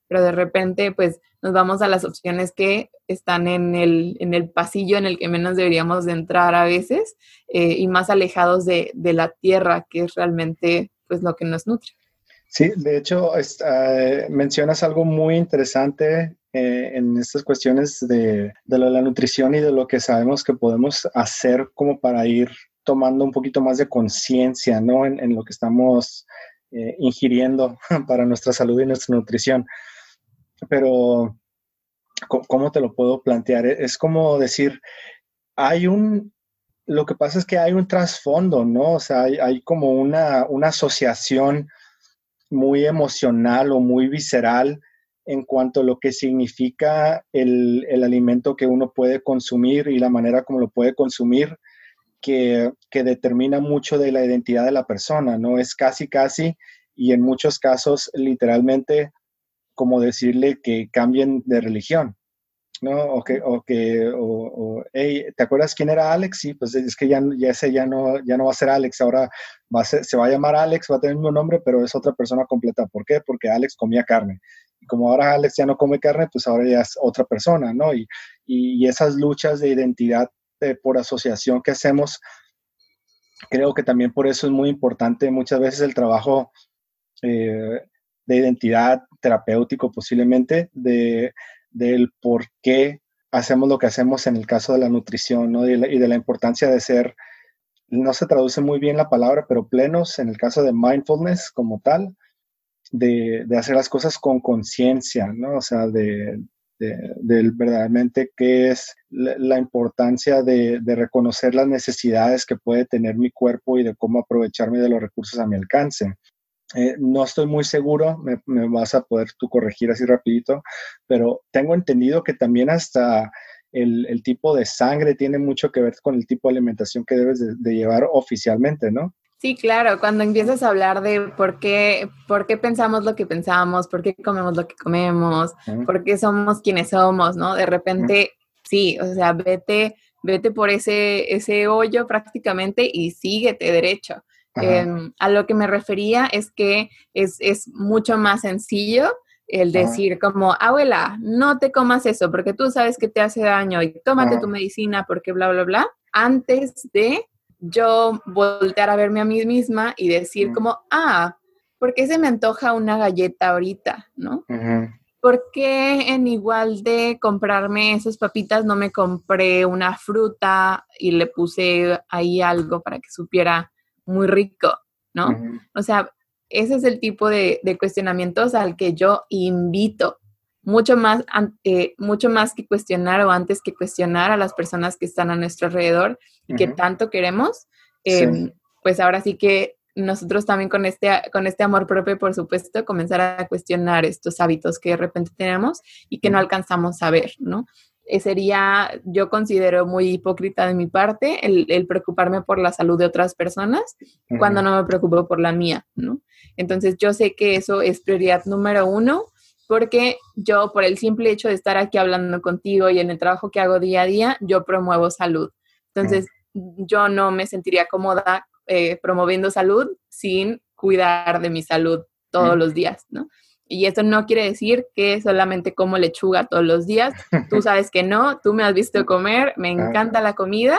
B: pero de repente pues nos vamos a las opciones que están en el, en el pasillo en el que menos deberíamos de entrar a veces eh, y más alejados de, de, la tierra, que es realmente pues lo que nos nutre.
A: Sí, de hecho, mencionas algo muy interesante eh, en estas cuestiones de, la nutrición y de lo que sabemos que podemos hacer como para ir tomando un poquito más de conciencia, ¿no? En, lo que estamos eh, ingiriendo para nuestra salud y nuestra nutrición. Pero, ¿cómo te lo puedo plantear? Es como decir, hay un, lo que pasa es que hay un trasfondo, ¿no? O sea, hay, como una, una asociación muy emocional o muy visceral en cuanto a lo que significa el, alimento que uno puede consumir y la manera como lo puede consumir, que, determina mucho de la identidad de la persona, ¿no? Es casi, casi, y en muchos casos literalmente como decirle que cambien de religión, ¿no? O que, o que, o, hey, ¿te acuerdas quién era Alex? Sí, pues es que ya, ya ese ya no, ya no va a ser Alex, ahora va a se va a llamar Alex, va a tener el mismo nombre, pero es otra persona completa. ¿Por qué? Porque Alex comía carne. Y como ahora Alex ya no come carne, pues ahora ya es otra persona, ¿no? Y, y, esas luchas de identidad por asociación que hacemos, creo que también por eso es muy importante muchas veces el trabajo eh, de identidad terapéutico posiblemente, de, del por qué hacemos lo que hacemos en el caso de la nutrición ¿no? y, de la, importancia de ser, no se traduce muy bien la palabra, pero plenos en el caso de mindfulness como tal, de, de hacer las cosas con conciencia, ¿no? O sea, de, de, verdaderamente qué es la, importancia de, reconocer las necesidades que puede tener mi cuerpo y de cómo aprovecharme de los recursos a mi alcance. Eh, no estoy muy seguro, me, vas a poder tú corregir así rapidito, pero tengo entendido que también hasta el, tipo de sangre tiene mucho que ver con el tipo de alimentación que debes de llevar oficialmente, ¿no?
B: Sí, claro, cuando empiezas a hablar de por qué, por qué pensamos lo que pensamos, por qué comemos lo que comemos, por qué somos quienes somos, ¿no? De repente, sí, o sea, vete, vete por ese, ese hoyo prácticamente y síguete derecho. Em, a lo que me refería es que es, es mucho más sencillo el decir como, abuela, no te comas eso porque tú sabes que te hace daño y tómate tu medicina porque bla, bla, bla, antes de yo voltear a verme a mí misma y decir como, ah, ¿por qué se me antoja una galleta ahorita? ¿No? ¿Por qué en igual de comprarme esas papitas no me compré una fruta y le puse ahí algo para que supiera muy rico? ¿No? O sea, ese es el tipo de, de, cuestionamientos al que yo invito mucho más, eh, mucho más que cuestionar o antes que cuestionar a las personas que están a nuestro alrededor y que tanto queremos, em, pues ahora sí que nosotros también con este, con este amor propio, por supuesto, comenzar a cuestionar estos hábitos que de repente tenemos y que no alcanzamos a ver, ¿no? Eh, sería, yo considero muy hipócrita de mi parte el, preocuparme por la salud de otras personas cuando no me preocupo por la mía, ¿no? Entonces yo sé que eso es prioridad número uno porque yo por el simple hecho de estar aquí hablando contigo y en el trabajo que hago día a día, yo promuevo salud. Entonces, yo no me sentiría cómoda eh, promoviendo salud sin cuidar de mi salud todos los días, ¿no? Y eso no quiere decir que solamente como lechuga todos los días. Tú sabes que no, tú me has visto comer, me encanta la comida,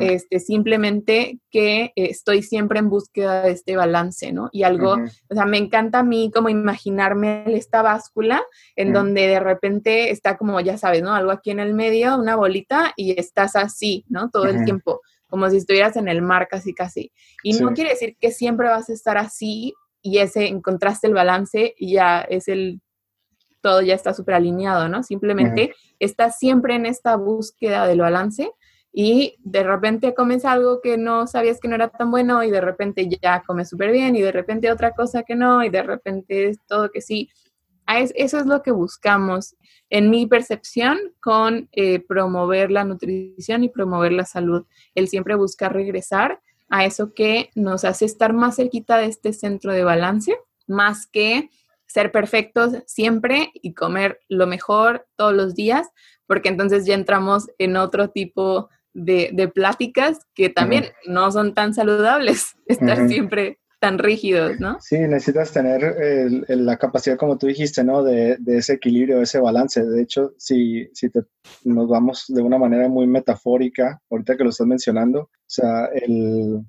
B: este, simplemente que estoy siempre en búsqueda de este balance, ¿no? Y algo, o sea, me encanta a mí como imaginarme esta báscula en donde de repente está como, ya sabes, ¿no? Algo aquí en el medio, una bolita y estás así, ¿no? Todo el tiempo como si estuvieras en el mar casi casi. Y no quiere decir que siempre vas a estar así y ese encontraste el balance y ya es el, todo ya está súper alineado, ¿no? Simplemente estás siempre en esta búsqueda del balance y de repente comes algo que no sabías que no era tan bueno y de repente ya comes súper bien y de repente otra cosa que no y de repente es todo que sí. Eso es lo que buscamos en mi percepción con eh, promover la nutrición y promover la salud. El siempre buscar regresar a eso que nos hace estar más cerquita de este centro de balance, más que ser perfectos siempre y comer lo mejor todos los días, porque entonces ya entramos en otro tipo de, pláticas que también no son tan saludables, estar siempre tan rígidos, ¿no?
A: Sí, necesitas tener la capacidad, como tú dijiste, ¿no? De, ese equilibrio, ese balance. De hecho, si, si nos vamos de una manera muy metafórica, ahorita que lo estás mencionando, o sea, el,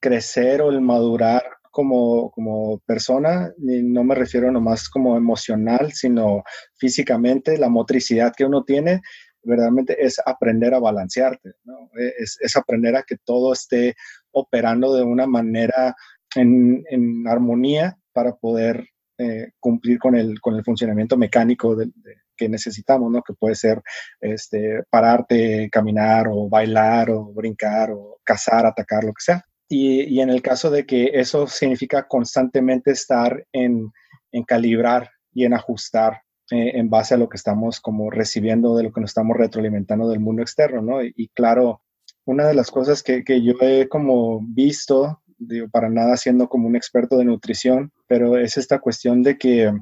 A: crecer o el madurar como, como persona, y no me refiero nomás como emocional, sino físicamente, la motricidad que uno tiene, verdaderamente es aprender a balancearte, ¿no? es, es, aprender a que todo esté operando de una manera en, en armonía para poder eh, cumplir con el, con el funcionamiento mecánico que necesitamos, ¿no? Que puede ser este, pararte, caminar o bailar o brincar o cazar, atacar, lo que sea. Y, y en el caso de que eso significa constantemente estar en, en calibrar y en ajustar eh, en base a lo que estamos como recibiendo, de lo que nos estamos retroalimentando del mundo externo, ¿no? Y, claro, una de las cosas que, que, yo he como visto, digo, para nada siendo como un experto de nutrición, pero es esta cuestión de que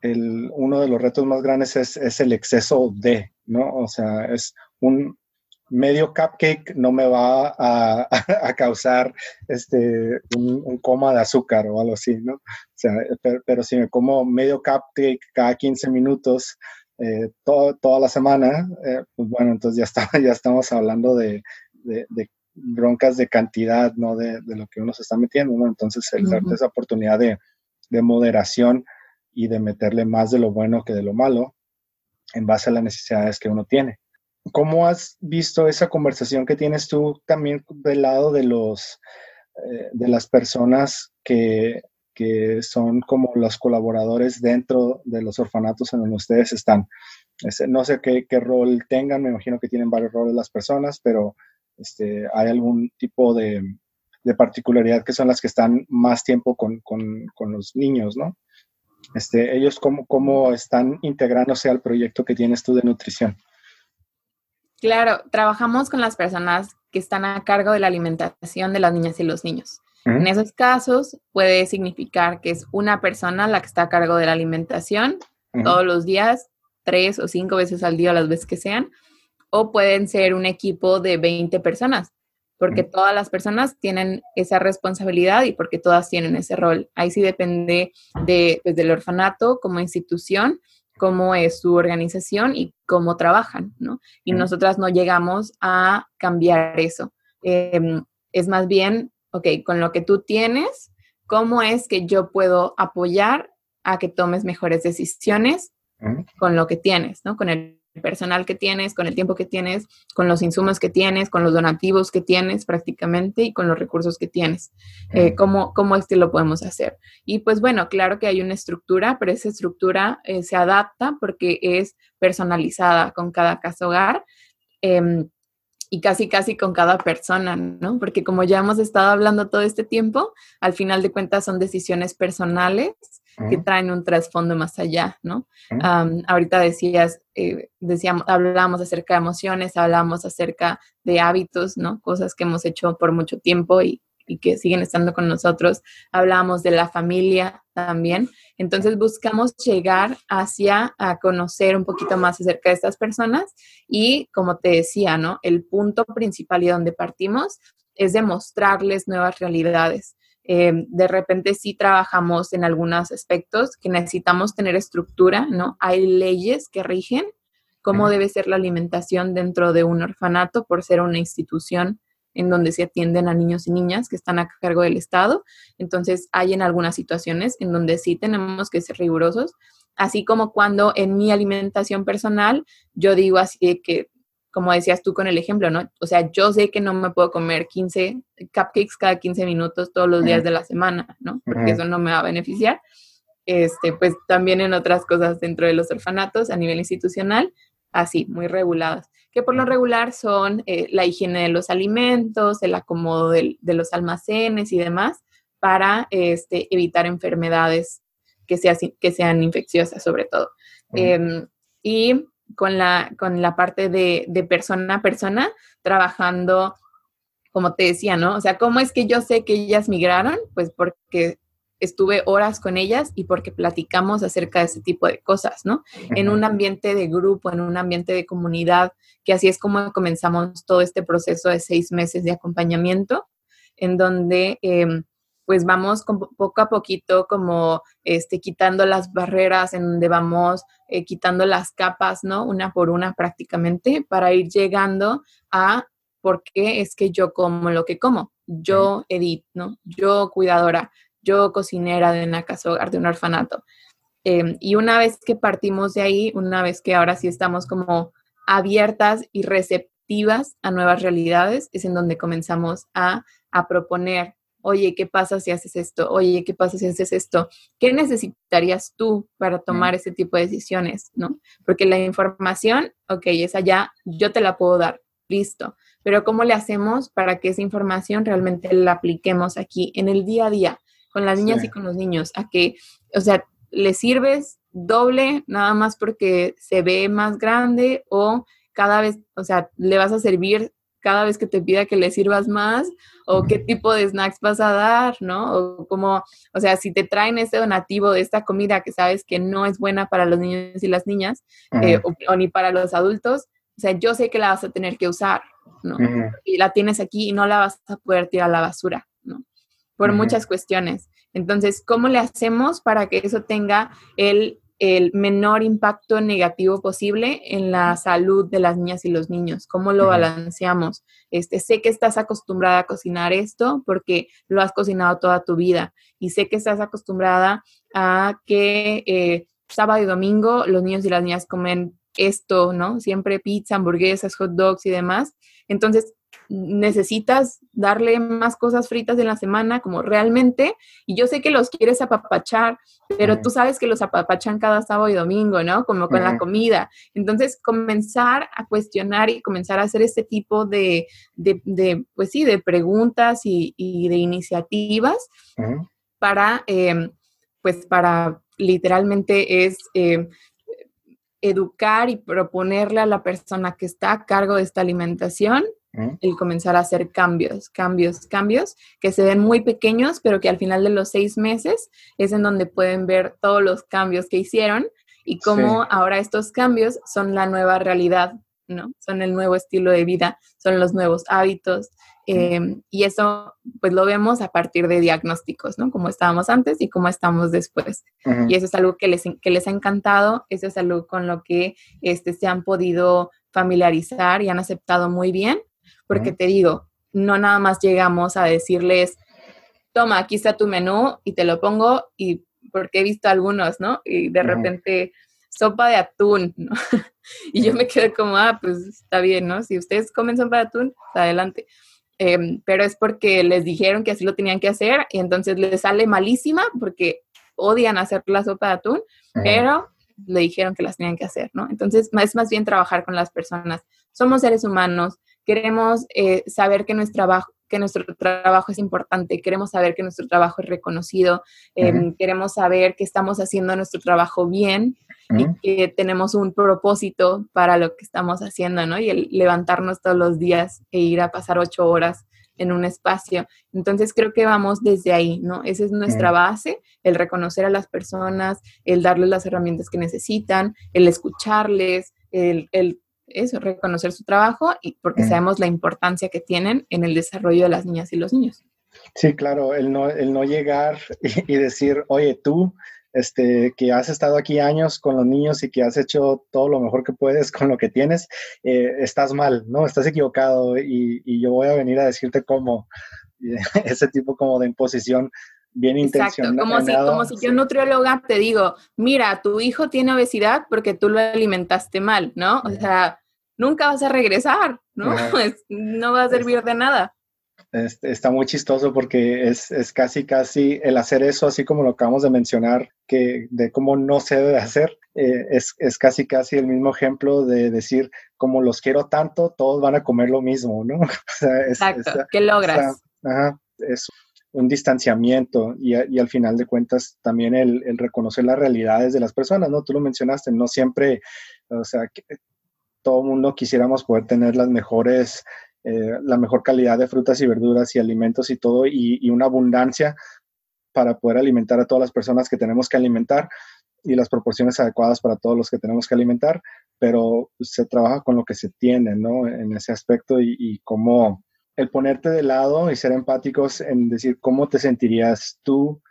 A: el, uno de los retos más grandes es, es el exceso de, ¿no? O sea, es un, medio cupcake no me va a, causar este, un, coma de azúcar o algo así, ¿no? O sea, pero, si me como medio cupcake cada 15 minutos eh, toda la semana, eh, pues bueno, entonces ya, está, ya estamos hablando de, broncas de cantidad, ¿no? De, lo que uno se está metiendo, ¿no? Entonces, el darte esa oportunidad de, de, moderación y de meterle más de lo bueno que de lo malo en base a las necesidades que uno tiene. ¿Cómo has visto esa conversación que tienes tú también del lado de los eh, de las personas que, que, son como los colaboradores dentro de los orfanatos en donde ustedes están? Este, no sé qué, qué, rol tengan, me imagino que tienen varios roles las personas, pero este, hay algún tipo de, particularidad que son las que están más tiempo con, con, con los niños, ¿no? Este, ellos cómo, cómo están integrándose al proyecto que tienes tú de nutrición.
B: Claro, trabajamos con las personas que están a cargo de la alimentación de las niñas y los niños. En esos casos puede significar que es una persona la que está a cargo de la alimentación todos los días, tres o cinco veces al día, las veces que sean, o pueden ser un equipo de 20 personas, porque todas las personas tienen esa responsabilidad y porque todas tienen ese rol. Ahí sí depende de, pues, del orfanato como institución, cómo es su organización y cómo trabajan, ¿no? Y nosotras no llegamos a cambiar eso. Em, es más bien, ok, con lo que tú tienes, ¿cómo es que yo puedo apoyar a que tomes mejores decisiones con lo que tienes, ¿no? Con el personal que tienes, con el tiempo que tienes, con los insumos que tienes, con los donativos que tienes prácticamente y con los recursos que tienes. Eh, ¿cómo, ¿Cómo es que lo podemos hacer? Y pues bueno, claro que hay una estructura, pero esa estructura eh, se adapta porque es personalizada con cada caso hogar. Em, y casi, casi con cada persona, ¿no? Porque como ya hemos estado hablando todo este tiempo, al final de cuentas son decisiones personales que traen un trasfondo más allá, ¿no? ahorita decías, eh, decíamos, hablábamos acerca de emociones, hablábamos acerca de hábitos, ¿no? Cosas que hemos hecho por mucho tiempo y, y que siguen estando con nosotros. Hablábamos de la familia también. Entonces buscamos llegar hacia a conocer un poquito más acerca de estas personas y como te decía, ¿no? El punto principal y donde partimos es demostrarles nuevas realidades. Eh, de repente sí trabajamos en algunos aspectos que necesitamos tener estructura, ¿no? Hay leyes que rigen cómo debe ser la alimentación dentro de un orfanato por ser una institución en donde se atienden a niños y niñas que están a cargo del Estado. Entonces, hay en algunas situaciones en donde sí tenemos que ser rigurosos, así como cuando en mi alimentación personal yo digo así que como decías tú con el ejemplo, ¿no? O sea, yo sé que no me puedo comer 15 cupcakes cada 15 minutos todos los días de la semana, ¿no? Porque eso no me va a beneficiar. Este, pues también en otras cosas dentro de los orfanatos a nivel institucional, así, muy reguladas, que por lo regular son eh, la higiene de los alimentos, el acomodo de, los almacenes y demás, para este, evitar enfermedades que, que sean infecciosas sobre todo. Em, y con la, con la parte de, de persona a persona, trabajando, como te decía, ¿no? O sea, ¿cómo es que yo sé que ellas migraron? Pues porque estuve horas con ellas y porque platicamos acerca de ese tipo de cosas, ¿no? En un ambiente de grupo, en un ambiente de comunidad, que así es como comenzamos todo este proceso de seis meses de acompañamiento, en donde em, pues vamos poco a poquito como este, quitando las barreras, en donde vamos eh, quitando las capas, ¿no? Una por una prácticamente, para ir llegando a por qué es que yo como lo que como. Yo, Edith, ¿no? Yo, cuidadora, yo, cocinera de una casa hogar, de un orfanato. Em, y una vez que partimos de ahí, una vez que ahora sí estamos como abiertas y receptivas a nuevas realidades, es en donde comenzamos a, a proponer oye, ¿qué pasa si haces esto? Oye, ¿qué pasa si haces esto? ¿Qué necesitarías tú para tomar ese tipo de decisiones? ¿No? Porque la información, ok, esa ya yo te la puedo dar, listo. Pero ¿cómo le hacemos para que esa información realmente la apliquemos aquí en el día a día con las niñas y con los niños? A que, o sea, le sirves doble nada más porque se ve más grande o cada vez, o sea, le vas a servir cada vez que te pida que le sirvas más o qué tipo de snacks vas a dar, ¿no? O como, o sea, si te traen este donativo de esta comida que sabes que no es buena para los niños y las niñas eh, o, ni para los adultos, o sea, yo sé que la vas a tener que usar, ¿no? Y la tienes aquí y no la vas a poder tirar a la basura, Por muchas cuestiones. Entonces, ¿cómo le hacemos para que eso tenga el el menor impacto negativo posible en la salud de las niñas y los niños. ¿Cómo lo balanceamos? Este, sé que estás acostumbrada a cocinar esto porque lo has cocinado toda tu vida y sé que estás acostumbrada a que eh, sábado y domingo los niños y las niñas comen esto, ¿no? Siempre pizza, hamburguesas, hot dogs y demás. Entonces, necesitas darle más cosas fritas en la semana, como realmente, y yo sé que los quieres apapachar, pero tú sabes que los apapachan cada sábado y domingo, ¿no? Como con la comida. Entonces, comenzar a cuestionar y comenzar a hacer este tipo de, de, pues sí, de preguntas y, de iniciativas para, em, pues para literalmente es... Em, educar y proponerle a la persona que está a cargo de esta alimentación el comenzar a hacer cambios, cambios, cambios, que se ven muy pequeños, pero que al final de los seis meses es en donde pueden ver todos los cambios que hicieron y cómo ahora estos cambios son la nueva realidad, ¿no? Son el nuevo estilo de vida, son los nuevos hábitos. Em, y eso, pues lo vemos a partir de diagnósticos, ¿no? Como estábamos antes y cómo estamos después. Y eso es algo que les, que les ha encantado, eso es algo con lo que este, se han podido familiarizar y han aceptado muy bien porque te digo, no nada más llegamos a decirles, toma, aquí está tu menú y te lo pongo y porque he visto algunos, ¿no? Y de repente sopa de atún, ¿no? y yo me quedé como, ah, pues está bien, ¿no? Si ustedes comen sopa de atún, pues, adelante. Em, pero es porque les dijeron que así lo tenían que hacer y entonces les sale malísima porque odian hacer la sopa de atún, pero le dijeron que las tenían que hacer, ¿no? Entonces es más bien trabajar con las personas. Somos seres humanos, queremos eh, saber que nuestro, trabajo, que nuestro trabajo es importante, queremos saber que nuestro trabajo es reconocido, em, queremos saber que estamos haciendo nuestro trabajo bien y que tenemos un propósito para lo que estamos haciendo, ¿no? Y el levantarnos todos los días e ir a pasar ocho horas en un espacio. Entonces creo que vamos desde ahí, ¿no? Esa es nuestra base, el reconocer a las personas, el darles las herramientas que necesitan, el escucharles, el, el eso, reconocer su trabajo y porque mm. sabemos la importancia que tienen en el desarrollo de las niñas y los niños.
A: Sí, claro, el no, el no llegar y, decir, oye, tú, este, que has estado aquí años con los niños y que has hecho todo lo mejor que puedes con lo que tienes, eh, estás mal, ¿no? Estás equivocado y, y, yo voy a venir a decirte cómo, ese tipo como de imposición bien intencionado.
B: Como si, como si yo nutrióloga te digo, mira, tu hijo tiene obesidad porque tú lo alimentaste mal, ¿no? O sea, nunca vas a regresar, ¿no? no va a servir de nada.
A: está muy chistoso porque es, casi, casi el hacer eso, así como lo acabamos de mencionar, que de cómo no se debe hacer, eh, es, casi, casi el mismo ejemplo de decir, como los quiero tanto, todos van a comer lo mismo, ¿no?
B: Exacto, ¿qué logras?
A: ajá, es un distanciamiento y, al final de cuentas también el, reconocer las realidades de las personas, ¿no? Tú lo mencionaste, no siempre, o sea, que todo mundo quisiéramos poder tener las mejores, eh, la mejor calidad de frutas y verduras y alimentos y todo y, una abundancia para poder alimentar a todas las personas que tenemos que alimentar y las proporciones adecuadas para todos los que tenemos que alimentar, pero se trabaja con lo que se tiene, ¿no? En ese aspecto y, y cómo el ponerte de lado y ser empáticos en decir cómo te sentirías tú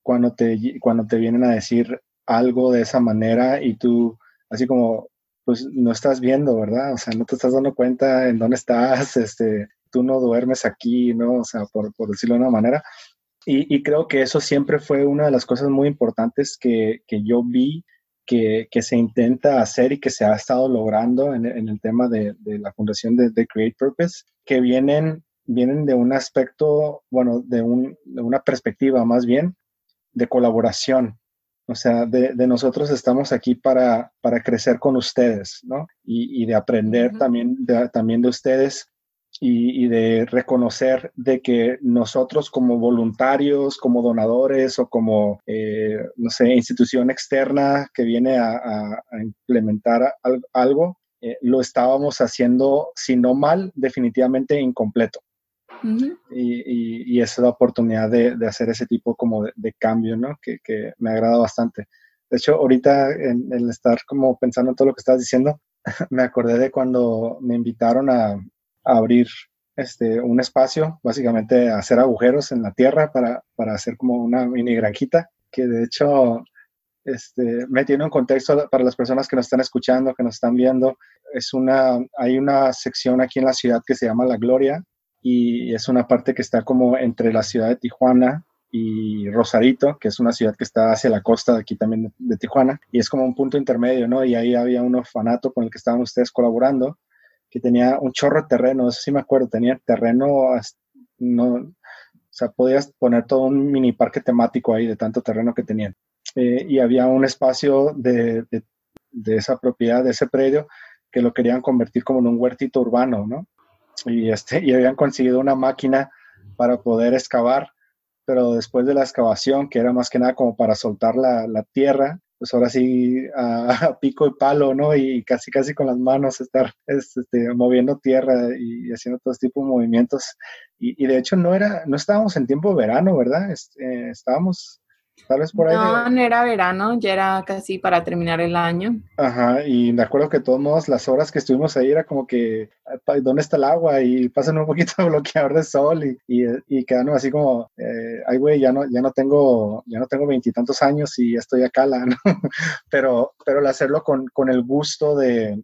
A: cuando te, cuando te vienen a decir algo de esa manera y tú, así como, pues no estás viendo, ¿verdad? O sea, no te estás dando cuenta en dónde estás, este, tú no duermes aquí, ¿no? O sea, por, decirlo de una manera. Y, creo que eso siempre fue una de las cosas muy importantes que, que yo vi que, se intenta hacer y que se ha estado logrando en, el tema de, la fundación de, Create Purpose, que vienen, vienen de un aspecto, bueno, de, una perspectiva más bien de colaboración. O sea, de, nosotros estamos aquí para, para crecer con ustedes, ¿no? Y, de aprender también, también de ustedes y, de reconocer de que nosotros como voluntarios, como donadores o como, eh, no sé, institución externa que viene a, implementar algo, eh, lo estábamos haciendo, si no mal, definitivamente incompleto. y, y, esa es la oportunidad de, hacer ese tipo como de, cambio, ¿no? Que, que, me agrada bastante. De hecho, ahorita en, el estar como pensando en todo lo que estás diciendo, me acordé de cuando me invitaron a, abrir este, un espacio, básicamente hacer agujeros en la tierra para, hacer como una mini granjita, que de hecho este, metiendo en contexto para las personas que nos están escuchando, que nos están viendo, es una, hay una sección aquí en la ciudad que se llama La Gloria y es una parte que está como entre la ciudad de Tijuana y Rosarito, que es una ciudad que está hacia la costa de aquí también de, Tijuana, y es como un punto intermedio, ¿no? Y ahí había un orfanato con el que estaban ustedes colaborando, que tenía un chorro de terreno, eso sí me acuerdo, tenía terreno, no, o sea, podías poner todo un mini parque temático ahí de tanto terreno que tenían. Eh, y había un espacio de, de, de, esa propiedad, de ese predio, que lo querían convertir como en un huertito urbano, ¿no? Y, este, y habían conseguido una máquina para poder excavar pero después de la excavación, que era más que nada como para soltar la, la tierra, pues ahora sí a, pico y palo, ¿no? Y casi casi con las manos estar este, moviendo tierra y haciendo todo este tipo de movimientos. Y, de hecho no era, no estábamos en tiempo de verano, ¿verdad? Este, estábamos Tal vez por ahí.
B: No, no era verano, ya era casi para terminar el año.
A: Ajá, y me acuerdo que de todos modos las horas que estuvimos ahí era como que, ¿dónde está el agua? Y pasan un poquito de bloqueador de sol y, y, y quedan así como, eh, ay güey, ya no, ya no tengo, ya no tengo veintitantos años y estoy acá, ¿no? pero, pero el hacerlo con, con el gusto de,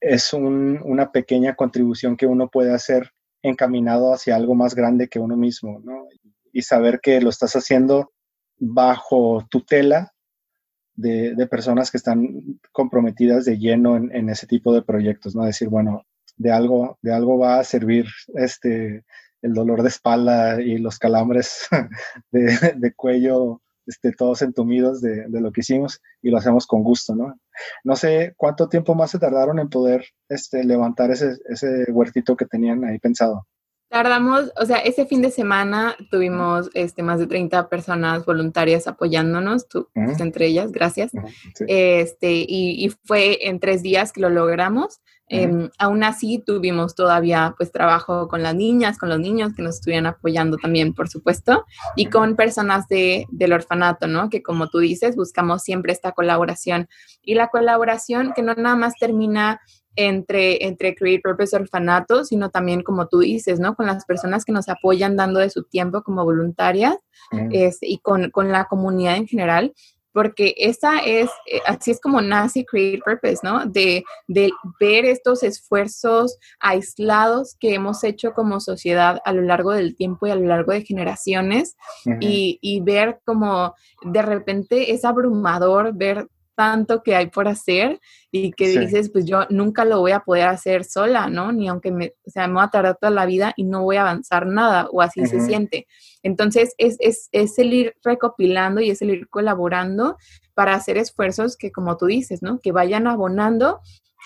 A: es un, una pequeña contribución que uno puede hacer encaminado hacia algo más grande que uno mismo, ¿no? Y saber que lo estás haciendo bajo tutela de, de, personas que están comprometidas de lleno en, ese tipo de proyectos, ¿no? Decir, bueno, de algo, de algo va a servir este, el dolor de espalda y los calambres de, de cuello, este, todos entumidos de, de, lo que hicimos y lo hacemos con gusto, ¿no? No sé cuánto tiempo más se tardaron en poder este, levantar ese, ese huertito que tenían ahí pensado.
B: Tardamos, o sea, ese fin de semana tuvimos este, más de 30 personas voluntarias apoyándonos, tú, pues, entre ellas, gracias. este, y, y, fue en tres días que lo logramos. Eh, aún así, tuvimos todavía pues trabajo con las niñas, con los niños que nos estuvieran apoyando también, por supuesto, y con personas de, del orfanato, ¿no? Que como tú dices, buscamos siempre esta colaboración. Y la colaboración que no nada más termina entre, entre Create Purpose Orfanato, sino también, como tú dices, ¿no? Con las personas que nos apoyan dando de su tiempo como voluntarias este, y con, con, la comunidad en general, porque esa es, eh, así es como nace Create Purpose, ¿no? De, de, ver estos esfuerzos aislados que hemos hecho como sociedad a lo largo del tiempo y a lo largo de generaciones y, y ver como de repente es abrumador ver tanto que hay por hacer y que dices, pues yo nunca lo voy a poder hacer sola, ¿no? Ni aunque me, o sea, me va a tardar toda la vida y no voy a avanzar nada, o así se siente. Entonces, es, es, es el ir recopilando y es el ir colaborando para hacer esfuerzos que, como tú dices, ¿no? Que vayan abonando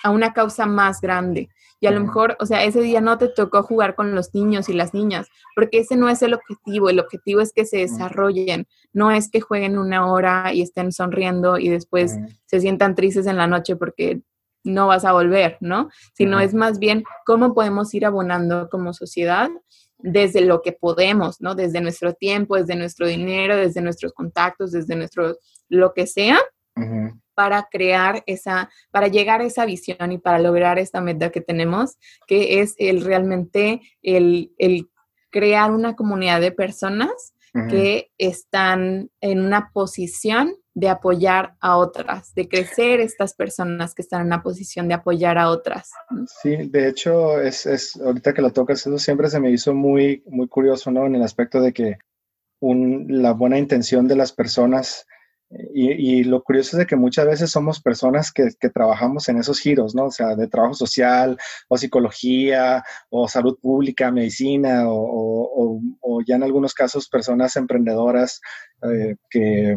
B: a una causa más grande. Y a lo mejor, o sea, ese día no te tocó jugar con los niños y las niñas, porque ese no es el objetivo. El objetivo es que se desarrollen, no es que jueguen una hora y estén sonriendo y después se sientan tristes en la noche porque no vas a volver, ¿no? Sino es más bien cómo podemos ir abonando como sociedad desde lo que podemos, ¿no? Desde nuestro tiempo, desde nuestro dinero, desde nuestros contactos, desde nuestro, lo que sea, para crear esa, para llegar a esa visión y para lograr esta meta que tenemos, que es el realmente el, el crear una comunidad de personas que están en una posición de apoyar a otras, de crecer estas personas que están en una posición de apoyar a otras.
A: Sí, de hecho, es, es ahorita que lo tocas, eso siempre se me hizo muy, muy curioso, ¿no? En el aspecto de que un, la buena intención de las personas y, lo curioso es de que muchas veces somos personas que, trabajamos en esos giros, ¿no? O sea, de trabajo social o psicología o salud pública, medicina o, o, ya en algunos casos personas emprendedoras eh, que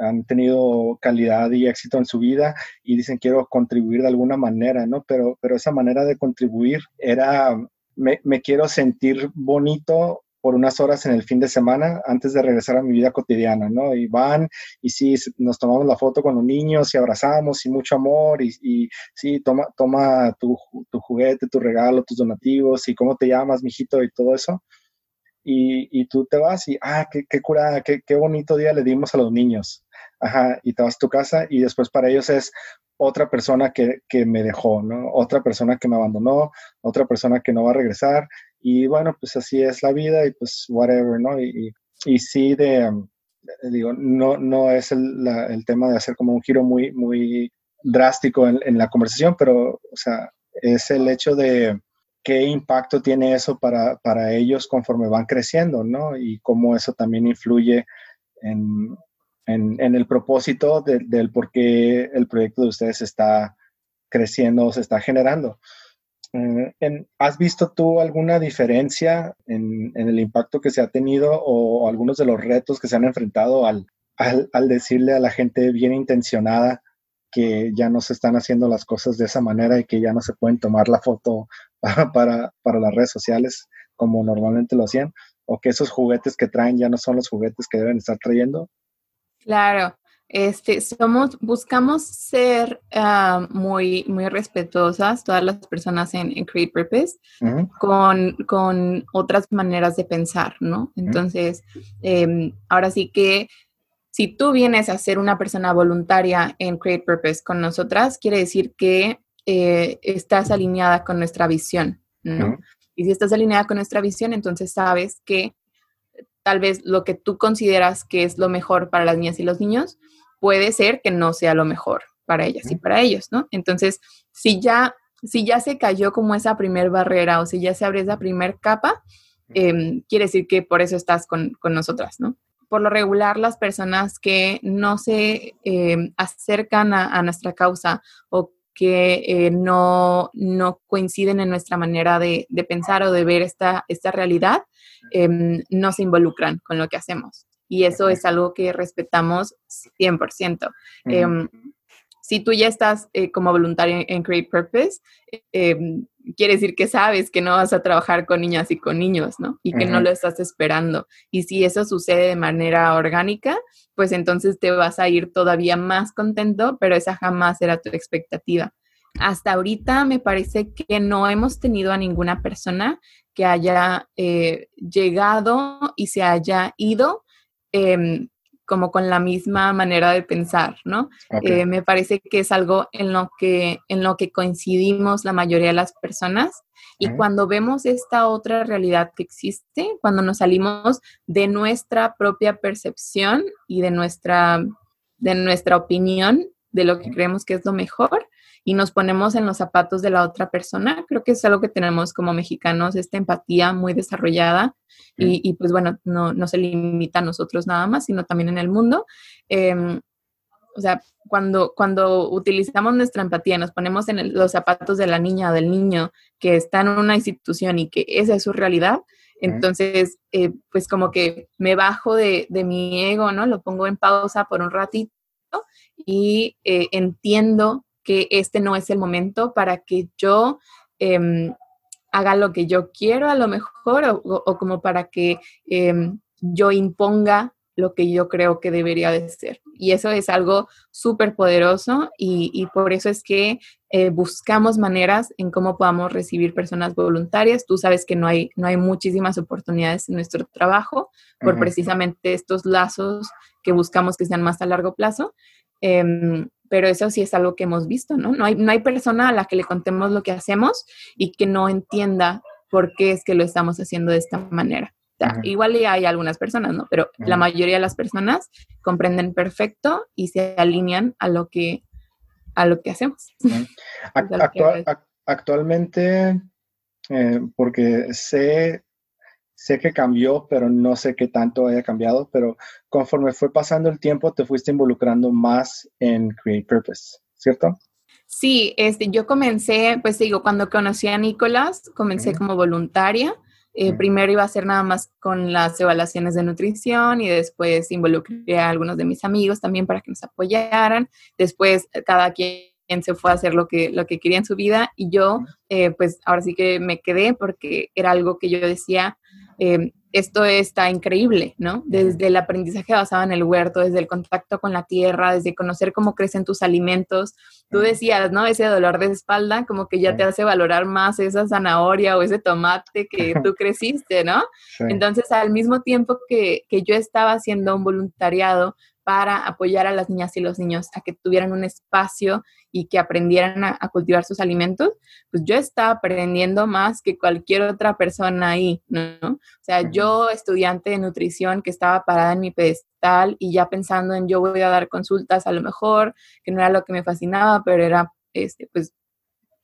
A: han tenido calidad y éxito en su vida y dicen quiero contribuir de alguna manera, ¿no? Pero, pero esa manera de contribuir era, me quiero sentir bonito por unas horas en el fin de semana antes de regresar a mi vida cotidiana, ¿no? Y van y sí, nos tomamos la foto con los niños y abrazamos y mucho amor y, y sí, toma, toma tu, tu, juguete, tu regalo, tus donativos y cómo te llamas, mijito y todo eso. Y, y tú te vas y, ah, qué, qué cura, qué, qué bonito día le dimos a los niños. Ajá, y te vas a tu casa y después para ellos es otra persona que, que me dejó, ¿no? Otra persona que me abandonó, otra persona que no va a regresar y bueno, pues así es la vida y pues whatever, ¿no? Y, y sí, de, digo, no, no es el, tema de hacer como un giro muy, muy drástico en, la conversación, pero, o sea, es el hecho de qué impacto tiene eso para, para ellos conforme van creciendo, ¿no? Y cómo eso también influye en, en, en el propósito del por qué el proyecto de ustedes está creciendo se está generando. Eh, ¿Has visto tú alguna diferencia en, el impacto que se ha tenido o algunos de los retos que se han enfrentado al, decirle a la gente bien intencionada que ya no se están haciendo las cosas de esa manera y que ya no se pueden tomar la foto para, las redes sociales como normalmente lo hacían? ¿O que esos juguetes que traen ya no son los juguetes que deben estar trayendo?
B: Claro, este, somos, buscamos ser ah, muy, muy respetuosas, todas las personas en, Create Purpose, con, con, otras maneras de pensar, ¿no? Entonces, em, ahora sí que si tú vienes a ser una persona voluntaria en Create Purpose con nosotras, quiere decir que eh, estás alineada con nuestra visión, ¿no? Y si estás alineada con nuestra visión, entonces sabes que tal vez lo que tú consideras que es lo mejor para las niñas y los niños, puede ser que no sea lo mejor para ellas y para ellos, ¿no? Entonces, si ya, si ya se cayó como esa primer barrera o si ya se abre esa primer capa, em, quiere decir que por eso estás con, nosotras, ¿no? Por lo regular, las personas que no se em, acercan a, nuestra causa o que eh, no, no, coinciden en nuestra manera de, pensar o de ver esta, esta realidad, em, no se involucran con lo que hacemos y eso es algo que respetamos 100%. Em, si tú ya estás eh, como voluntario en Create Purpose, em, quiere decir que sabes que no vas a trabajar con niñas y con niños, ¿no? Y que no lo estás esperando. Y si eso sucede de manera orgánica, pues entonces te vas a ir todavía más contento, pero esa jamás era tu expectativa. Hasta ahorita me parece que no hemos tenido a ninguna persona que haya eh, llegado y se haya ido Em, como con la misma manera de pensar, ¿no? Eh, me parece que es algo en lo que, en lo que coincidimos la mayoría de las personas. Y cuando vemos esta otra realidad que existe, cuando nos salimos de nuestra propia percepción y de nuestra, de nuestra opinión de lo que creemos que es lo mejor, y nos ponemos en los zapatos de la otra persona. Creo que es algo que tenemos como mexicanos, esta empatía muy desarrollada y, pues bueno, no, no, se limita a nosotros nada más, sino también en el mundo. Em, o sea, cuando, cuando utilizamos nuestra empatía, nos ponemos en los zapatos de la niña o del niño que está en una institución y que esa es su realidad, entonces, eh, pues como que me bajo de, de, mi ego, ¿no? Lo pongo en pausa por un ratito y eh, entiendo que este no es el momento para que yo em, haga lo que yo quiero a lo mejor o, como para que em, yo imponga lo que yo creo que debería de ser. Y eso es algo súper poderoso y, por eso es que eh, buscamos maneras en cómo podamos recibir personas voluntarias. Tú sabes que no hay, no hay muchísimas oportunidades en nuestro trabajo por precisamente estos lazos que buscamos que sean más a largo plazo. Em, pero eso sí es algo que hemos visto, ¿no? No hay, no hay persona a la que le contemos lo que hacemos y que no entienda por qué es que lo estamos haciendo de esta manera. Igual hay algunas personas, ¿no? Pero la mayoría de las personas comprenden perfecto y se alinean a lo que, a lo que hacemos.
A: actualmente, eh, porque sé sé que cambió, pero no sé qué tanto haya cambiado, pero conforme fue pasando el tiempo, te fuiste involucrando más en Create Purpose, ¿cierto?
B: Sí, este, yo comencé, pues digo, cuando conocí a Nicolás, comencé como voluntaria. Eh, primero iba a hacer nada más con las evaluaciones de nutrición y después involucré a algunos de mis amigos también para que nos apoyaran. Después cada quien se fue a hacer lo que, lo que quería en su vida y yo, eh, pues ahora sí que me quedé porque era algo que yo decía, Em, esto está increíble, ¿no? Desde el aprendizaje basado en el huerto, desde el contacto con la tierra, desde conocer cómo crecen tus alimentos. Tú decías, ¿no? Ese dolor de espalda como que ya te hace valorar más esa zanahoria o ese tomate que tú creciste, ¿no? Entonces, al mismo tiempo que, que yo estaba haciendo un voluntariado para apoyar a las niñas y los niños a que tuvieran un espacio y que aprendieran a, cultivar sus alimentos, pues yo estaba aprendiendo más que cualquier otra persona ahí, ¿no? O sea, yo yo, estudiante de nutrición, que estaba parada en mi pedestal y ya pensando en yo voy a dar consultas a lo mejor, que no era lo que me fascinaba, pero era, este, pues,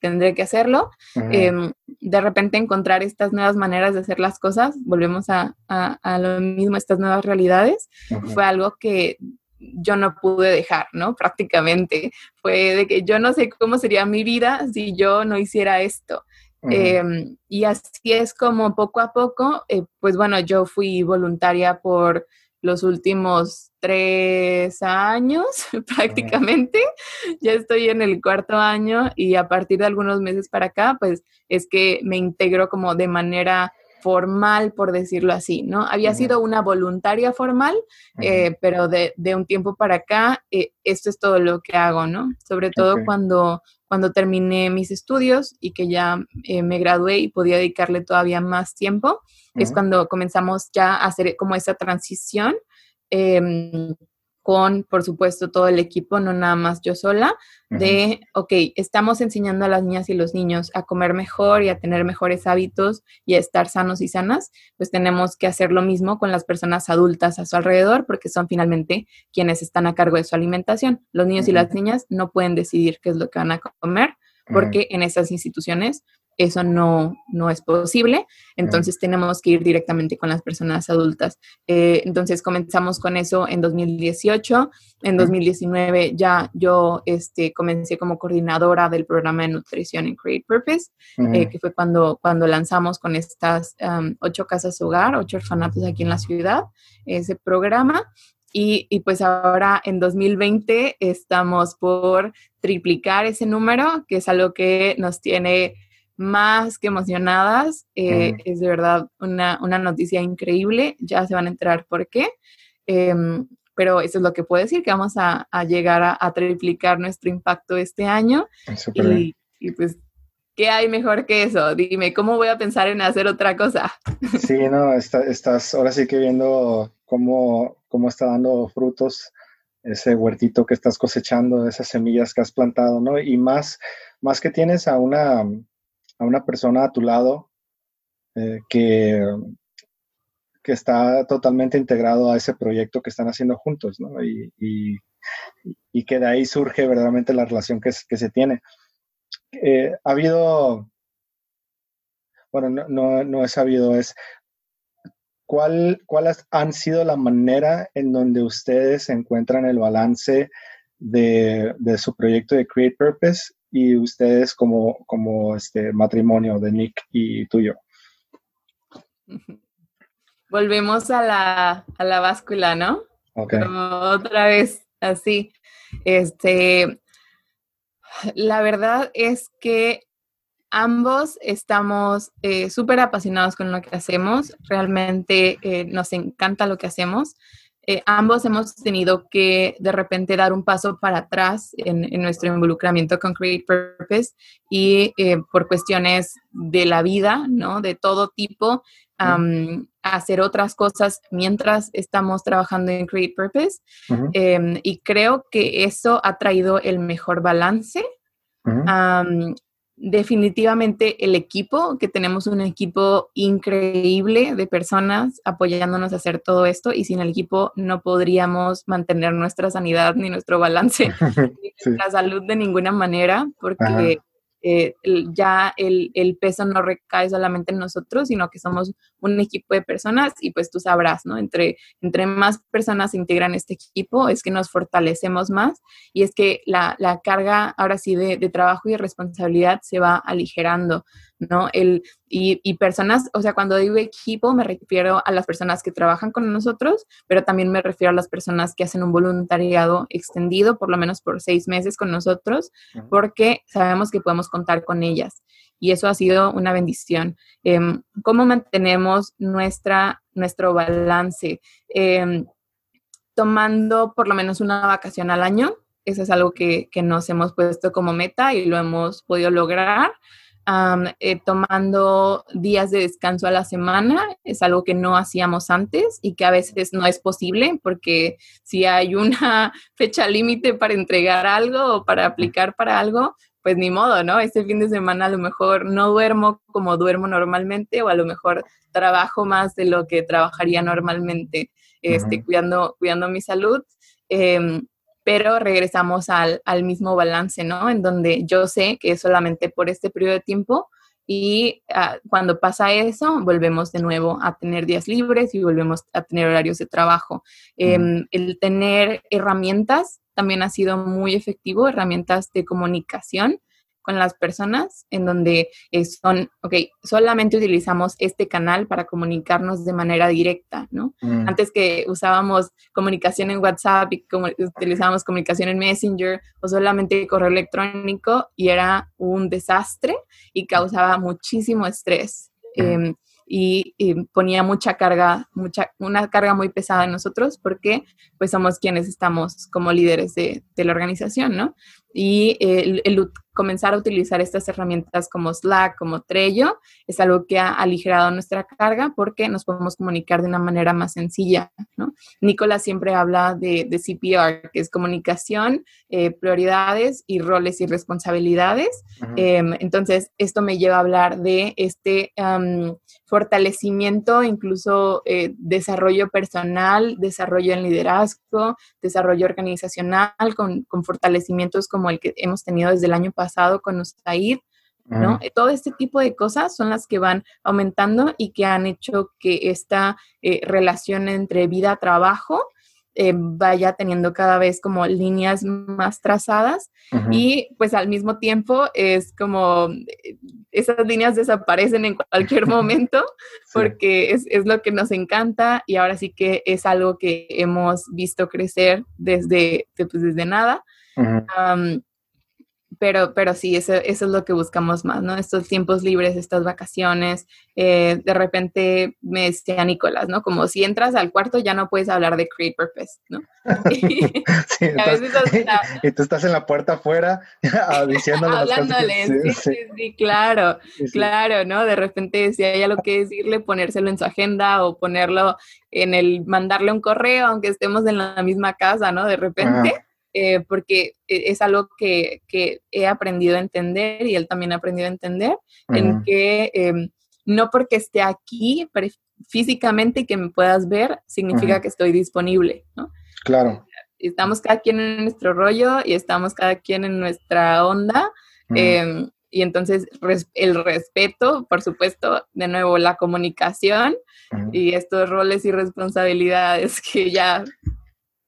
B: tendré que hacerlo. Em, de repente encontrar estas nuevas maneras de hacer las cosas, volvemos a, a, lo mismo, estas nuevas realidades, fue algo que yo no pude dejar, ¿no? Prácticamente. Fue de que yo no sé cómo sería mi vida si yo no hiciera esto. Em, y así es como poco a poco, eh, pues bueno, yo fui voluntaria por los últimos tres años prácticamente. Ya estoy en el cuarto año y a partir de algunos meses para acá, pues es que me integro como de manera formal, por decirlo así, ¿no? Había sido una voluntaria formal, eh, pero de, un tiempo para acá, eh, esto es todo lo que hago, ¿no? Sobre todo cuando, cuando terminé mis estudios y que ya eh, me gradué y podía dedicarle todavía más tiempo, es cuando comenzamos ya a hacer como esa transición. Con, por supuesto, todo el equipo, no nada más yo sola, de, ok, estamos enseñando a las niñas y los niños a comer mejor y a tener mejores hábitos y a estar sanos y sanas, pues tenemos que hacer lo mismo con las personas adultas a su alrededor, porque son finalmente quienes están a cargo de su alimentación. Los niños y las niñas no pueden decidir qué es lo que van a comer, porque en esas instituciones eso no, no es posible, entonces tenemos que ir directamente con las personas adultas. Eh, entonces comenzamos con eso en 2018, en 2019 ya yo este, comencé como coordinadora del programa de nutrición en Create Purpose, eh, que fue cuando, cuando lanzamos con estas ocho casas hogar, ocho orfanatos aquí en la ciudad, ese programa. Y, y, pues ahora en 2020 estamos por triplicar ese número, que es algo que nos tiene más que emocionadas. Eh, es de verdad una, noticia increíble. Ya se van a enterar por qué. Em, pero eso es lo que puedo decir, que vamos a, llegar a, triplicar nuestro impacto este año. Y, y, pues, ¿qué hay mejor que eso? Dime, ¿cómo voy a pensar en hacer otra cosa?
A: Sí, no, estás ahora sí que viendo cómo, cómo está dando frutos ese huertito que estás cosechando, esas semillas que has plantado, ¿no? Y más, más que tienes a una, a una persona a tu lado eh, que, que está totalmente integrado a ese proyecto que están haciendo juntos, ¿no? Y, y, que de ahí surge verdaderamente la relación que, se tiene. Eh, ha habido, bueno, no, no, no he sabido, es ¿cuál, cuáles han sido la manera en donde ustedes encuentran el balance de, de, su proyecto de Create Purpose y ustedes como, como este matrimonio de Nick y tuyo.
B: Volvemos a la, a la báscula, ¿no?
A: Okay.
B: otra vez, así. Este, la verdad es que ambos estamos eh, súper apasionados con lo que hacemos. Realmente eh, nos encanta lo que hacemos. Eh, ambos hemos tenido que de repente dar un paso para atrás en, nuestro involucramiento con Create Purpose y eh, por cuestiones de la vida, ¿no? De todo tipo, hacer otras cosas mientras estamos trabajando en Create Purpose. Em, y creo que eso ha traído el mejor balance definitivamente el equipo, que tenemos un equipo increíble de personas apoyándonos a hacer todo esto y sin el equipo no podríamos mantener nuestra sanidad ni nuestro balance, ni nuestra salud de ninguna manera, porque eh, ya el, peso no recae solamente en nosotros, sino que somos un equipo de personas y pues tú sabrás, ¿no? Entre, entre más personas se integran este equipo, es que nos fortalecemos más y es que la, la carga ahora sí de, trabajo y responsabilidad se va aligerando, ¿no? El, y, y, personas, o sea, cuando digo equipo me refiero a las personas que trabajan con nosotros, pero también me refiero a las personas que hacen un voluntariado extendido, por lo menos por seis meses con nosotros, porque sabemos que podemos contar con ellas. Y eso ha sido una bendición. Em, ¿Cómo mantenemos nuestra, nuestro balance? Em, tomando por lo menos una vacación al año. Eso es algo que, que nos hemos puesto como meta y lo hemos podido lograr. Eh, tomando días de descanso a la semana, es algo que no hacíamos antes y que a veces no es posible porque si hay una fecha límite para entregar algo o para aplicar para algo, pues ni modo, ¿no? Este fin de semana a lo mejor no duermo como duermo normalmente o a lo mejor trabajo más de lo que trabajaría normalmente, este, cuidando, cuidando mi salud. Em, pero regresamos al, al, mismo balance, ¿no? En donde yo sé que es solamente por este periodo de tiempo y ah, cuando pasa eso, volvemos de nuevo a tener días libres y volvemos a tener horarios de trabajo. Em, el tener herramientas también ha sido muy efectivo, herramientas de comunicación con las personas en donde eh, son, ok, solamente utilizamos este canal para comunicarnos de manera directa, ¿no? Mm. Antes que usábamos comunicación en WhatsApp y como, utilizábamos comunicación en Messenger o solamente correo electrónico y era un desastre y causaba muchísimo estrés. Em, y, ponía mucha carga, mucha, una carga muy pesada en nosotros porque pues somos quienes estamos como líderes de, de la organización, ¿no? Y el, el, comenzar a utilizar estas herramientas como Slack, como Trello, es algo que ha aligerado nuestra carga porque nos podemos comunicar de una manera más sencilla, ¿no? Nicolás siempre habla de, de CPR, que es comunicación, eh, prioridades y roles y responsabilidades. Em, entonces, esto me lleva a hablar de este fortalecimiento, incluso eh, desarrollo personal, desarrollo en liderazgo, desarrollo organizacional, con, con fortalecimientos como el que hemos tenido desde el año pasado con Usaid, ¿no? Todo este tipo de cosas son las que van aumentando y que han hecho que esta eh, relación entre vida-trabajo eh, vaya teniendo cada vez como líneas más trazadas y pues al mismo tiempo es como eh, esas líneas desaparecen en cualquier momento porque es, es, lo que nos encanta y ahora sí que es algo que hemos visto crecer desde, pues, desde nada pero, pero sí, eso, eso, es lo que buscamos más, ¿no? Estos tiempos libres, estas vacaciones. Eh, de repente me decía Nicolás, ¿no? Como si entras al cuarto ya no puedes hablar de Create Purpose, ¿no?
A: sí, a veces y tú estás en la puerta afuera ah, diciéndole
B: Hablándole, sí, sí, sí, claro, claro, ¿no? De repente si hay algo que decirle, ponérselo en su agenda o ponerlo en el, mandarle un correo, aunque estemos en la misma casa, ¿no? De repente. Eh, porque e, es algo que, he aprendido a entender y él también ha aprendido a entender, en que em, no porque esté aquí físicamente y que me puedas ver, significa que estoy disponible, ¿no?
A: Claro.
B: Estamos cada quien en nuestro rollo y estamos cada quien en nuestra onda. Em, y entonces el respeto, por supuesto, de nuevo la comunicación y estos roles y responsabilidades que ya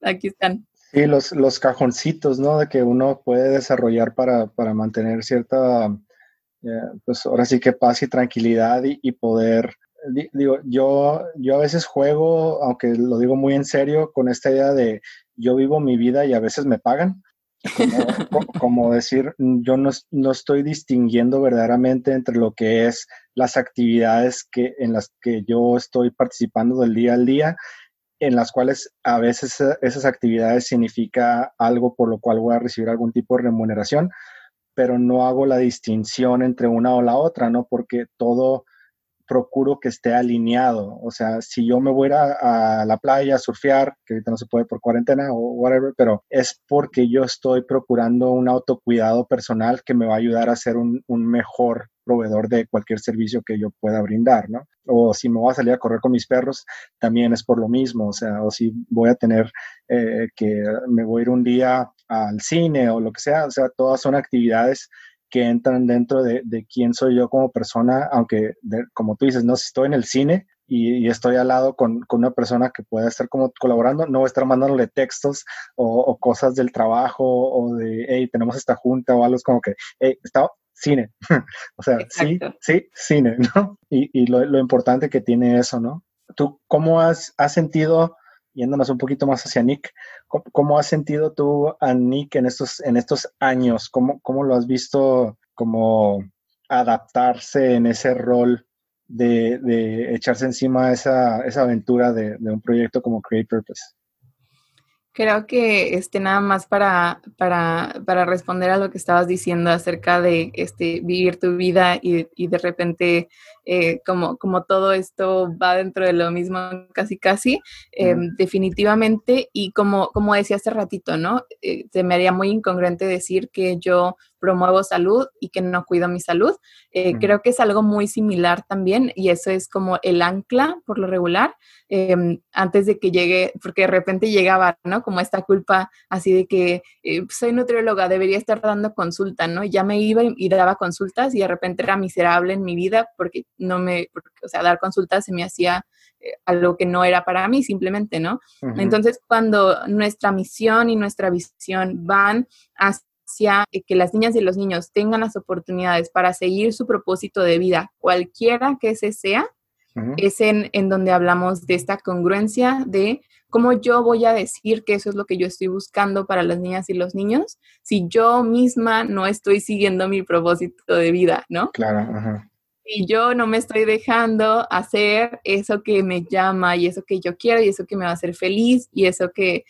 B: aquí están.
A: Sí, los, los cajoncitos, ¿no? De que uno puede desarrollar para, para mantener cierta, eh, pues ahora sí que paz y tranquilidad y, poder, digo, yo, yo a veces juego, aunque lo digo muy en serio, con esta idea de yo vivo mi vida y a veces me pagan. Como, decir, yo no, no, estoy distinguiendo verdaderamente entre lo que es las actividades que, en las que yo estoy participando del día al día en las cuales a veces eh, esas actividades significa algo por lo cual voy a recibir algún tipo de remuneración, pero no hago la distinción entre una o la otra, ¿no? Porque todo procuro que esté alineado. O sea, si yo me voy a, la playa a surfear, que ahorita no se puede por cuarentena o whatever, pero es porque yo estoy procurando un autocuidado personal que me va a ayudar a ser un, un mejor proveedor de cualquier servicio que yo pueda brindar, ¿no? O si me voy a salir a correr con mis perros, también es por lo mismo, o sea, o si voy a tener eh, que me voy a ir un día al cine o lo que sea, o sea, todas son actividades que entran dentro de, quién soy yo como persona, aunque como tú dices, no, si estoy en el cine y, estoy al lado con, una persona que pueda estar como colaborando, no estar mandándole textos o, cosas del trabajo o de, hey, tenemos esta junta o algo, es como que, hey, está, cine. o sea, sí, sí, cine, ¿no? Y, lo, importante que tiene eso, ¿no? ¿Tú cómo has, sentido, yéndonos un poquito más hacia Nick, cómo, has sentido tú a Nick en estos, en estos años? ¿Cómo, ¿Cómo lo has visto como adaptarse en ese rol de, echarse encima esa, esa aventura de, de un proyecto como Create Purpose?
B: Creo que este, nada más para, para, para, responder a lo que estabas diciendo acerca de este, vivir tu vida y, y de repente eh, como, como todo esto va dentro de lo mismo casi casi, em, definitivamente, y como, como decía hace ratito, ¿no? Eh, se me haría muy incongruente decir que yo promuevo salud y que no cuido mi salud. Eh, creo que es algo muy similar también y eso es como el ancla por lo regular em, antes de que llegue, porque de repente llegaba, ¿no? Como esta culpa así de que eh, soy nutrióloga, debería estar dando consulta, ¿no? ya me iba y, daba consultas y de repente era miserable en mi vida porque no me, o sea, dar consultas se me hacía eh, algo que no era para mí simplemente, ¿no? Entonces, cuando nuestra misión y nuestra visión van hacia que las niñas y los niños tengan las oportunidades para seguir su propósito de vida, cualquiera que ese sea, es en, en, donde hablamos de esta congruencia de cómo yo voy a decir que eso es lo que yo estoy buscando para las niñas y los niños si yo misma no estoy siguiendo mi propósito de vida, ¿no?
A: Claro, ajá
B: y yo no me estoy dejando hacer eso que me llama y eso que yo quiero y eso que me va a hacer feliz y eso que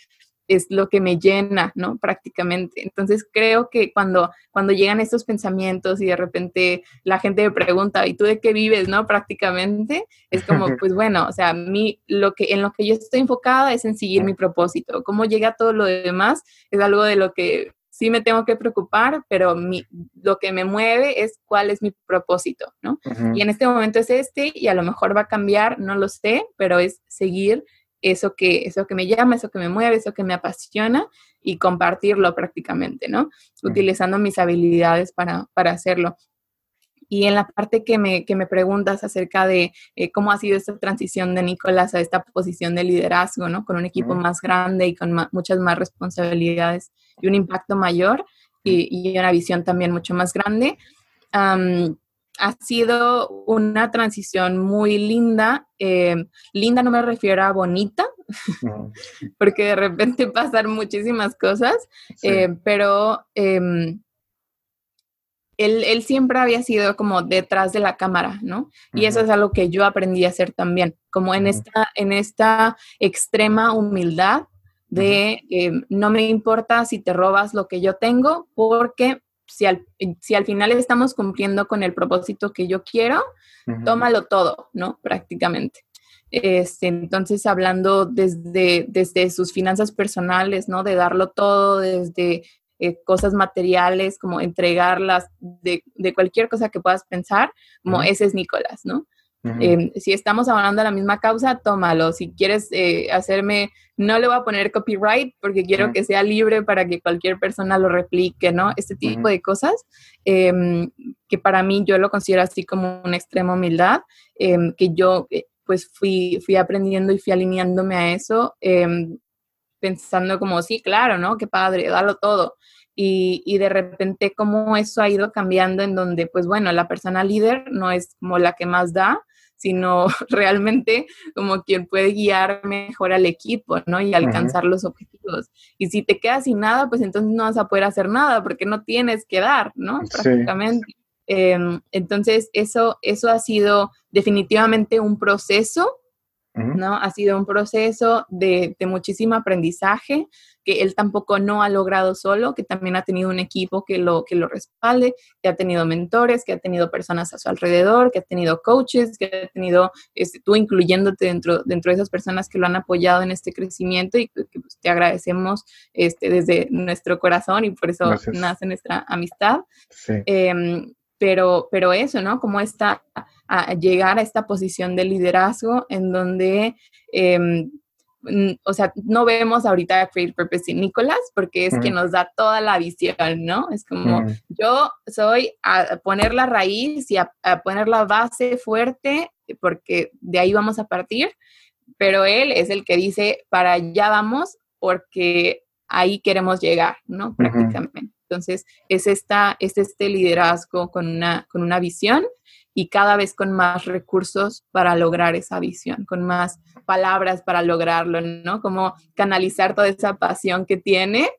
B: es lo que me llena, ¿no? Prácticamente. Entonces creo que cuando, cuando llegan estos pensamientos y de repente la gente me pregunta, ¿y tú de qué vives, no? Prácticamente es como, pues bueno, o sea, mí, lo que, en lo que yo estoy enfocada es en seguir mi propósito. Cómo llega todo lo demás es algo de lo que sí me tengo que preocupar, pero mi, lo que me mueve es cuál es mi propósito, ¿no? Y en este momento es este y a lo mejor va a cambiar, no lo sé, pero es seguir eso que, eso que me llama, eso que me mueve, eso que me apasiona y compartirlo prácticamente, ¿no? Utilizando mis habilidades para, para hacerlo. Y en la parte que me, que me preguntas acerca de eh, cómo ha sido esta transición de Nicolás a esta posición de liderazgo, ¿no? Con un equipo más grande y con muchas más responsabilidades y un impacto mayor y, una visión también mucho más grande. ha sido una transición muy linda. Eh, linda no me refiero a bonita, porque de repente pasan muchísimas cosas, eh, pero em, él, siempre había sido como detrás de la cámara, ¿no? Y eso es algo que yo aprendí a hacer también, como en, esta, en esta extrema humildad de eh, no me importa si te robas lo que yo tengo, porque si al, si al final estamos cumpliendo con el propósito que yo quiero, tómalo todo, ¿no? Prácticamente. Este, entonces, hablando desde, desde sus finanzas personales, ¿no? De darlo todo, desde eh, cosas materiales, como entregarlas, de, de, cualquier cosa que puedas pensar, como ese es Nicolás, ¿no? Em, si estamos hablando de la misma causa, tómalo. Si quieres eh, hacerme, no le voy a poner copyright porque quiero que sea libre para que cualquier persona lo replique, ¿no? Este tipo de cosas em, que para mí yo lo considero así como una extrema humildad, em, que yo eh, pues fui, fui aprendiendo y fui alineándome a eso pensando como, sí, claro, ¿no? Qué padre, dalo todo. Y, y, de repente cómo eso ha ido cambiando en donde, pues bueno, la persona líder no es como la que más da, sino realmente como quien puede guiar mejor al equipo, ¿no? Y alcanzar los objetivos. Y si te quedas sin nada, pues entonces no vas a poder hacer nada porque no tienes que dar, ¿no? Prácticamente. Em, entonces, eso, eso ha sido definitivamente un proceso ¿no? Ha sido un proceso de, muchísimo aprendizaje que él tampoco no ha logrado solo, que también ha tenido un equipo que lo, que lo respalde, que ha tenido mentores, que ha tenido personas a su alrededor, que ha tenido coaches, que ha tenido, este, tú incluyéndote dentro, dentro de esas personas que lo han apoyado en este crecimiento y que, pues, te agradecemos este, desde nuestro corazón y por eso nace nuestra amistad. Em, pero, pero eso, ¿no? Como está a llegar a esta posición de liderazgo en donde, em, o sea, no vemos ahorita a Create Purpose y Nicolás porque es quien nos da toda la visión, ¿no? Es como yo soy a poner la raíz y a, poner la base fuerte porque de ahí vamos a partir, pero él es el que dice, para allá vamos porque ahí queremos llegar, ¿no? Prácticamente. Entonces, es, esta, es este liderazgo con una, con una visión y cada vez con más recursos para lograr esa visión, con más palabras para lograrlo, ¿no? Como canalizar toda esa pasión que tiene,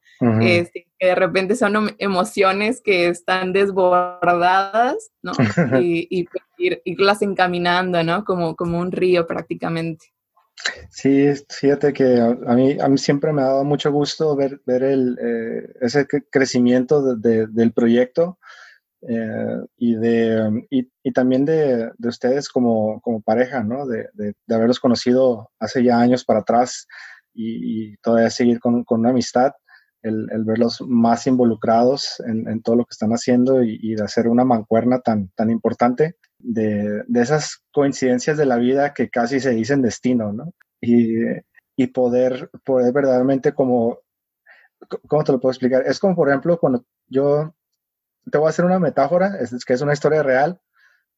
B: este, que de repente son emociones que están desbordadas, ¿no? y, y pues, irlas encaminando, ¿no? Como, como un río prácticamente.
A: Sí, fíjate que a, mí, a mí siempre me ha dado mucho gusto ver, ver el, eh, ese crecimiento del proyecto eh, y, de, y, también de, de ustedes como, como, pareja, ¿no? De, de, haberlos conocido hace ya años para atrás y, todavía seguir con, con, una amistad. el, verlos más involucrados en, todo lo que están haciendo y, de hacer una mancuerna tan, tan importante de, esas coincidencias de la vida que casi se dicen destino, ¿no? Y, y poder, poder verdaderamente como, ¿cómo te lo puedo explicar? Es como, por ejemplo, cuando yo te voy a hacer una metáfora, es, que es una historia real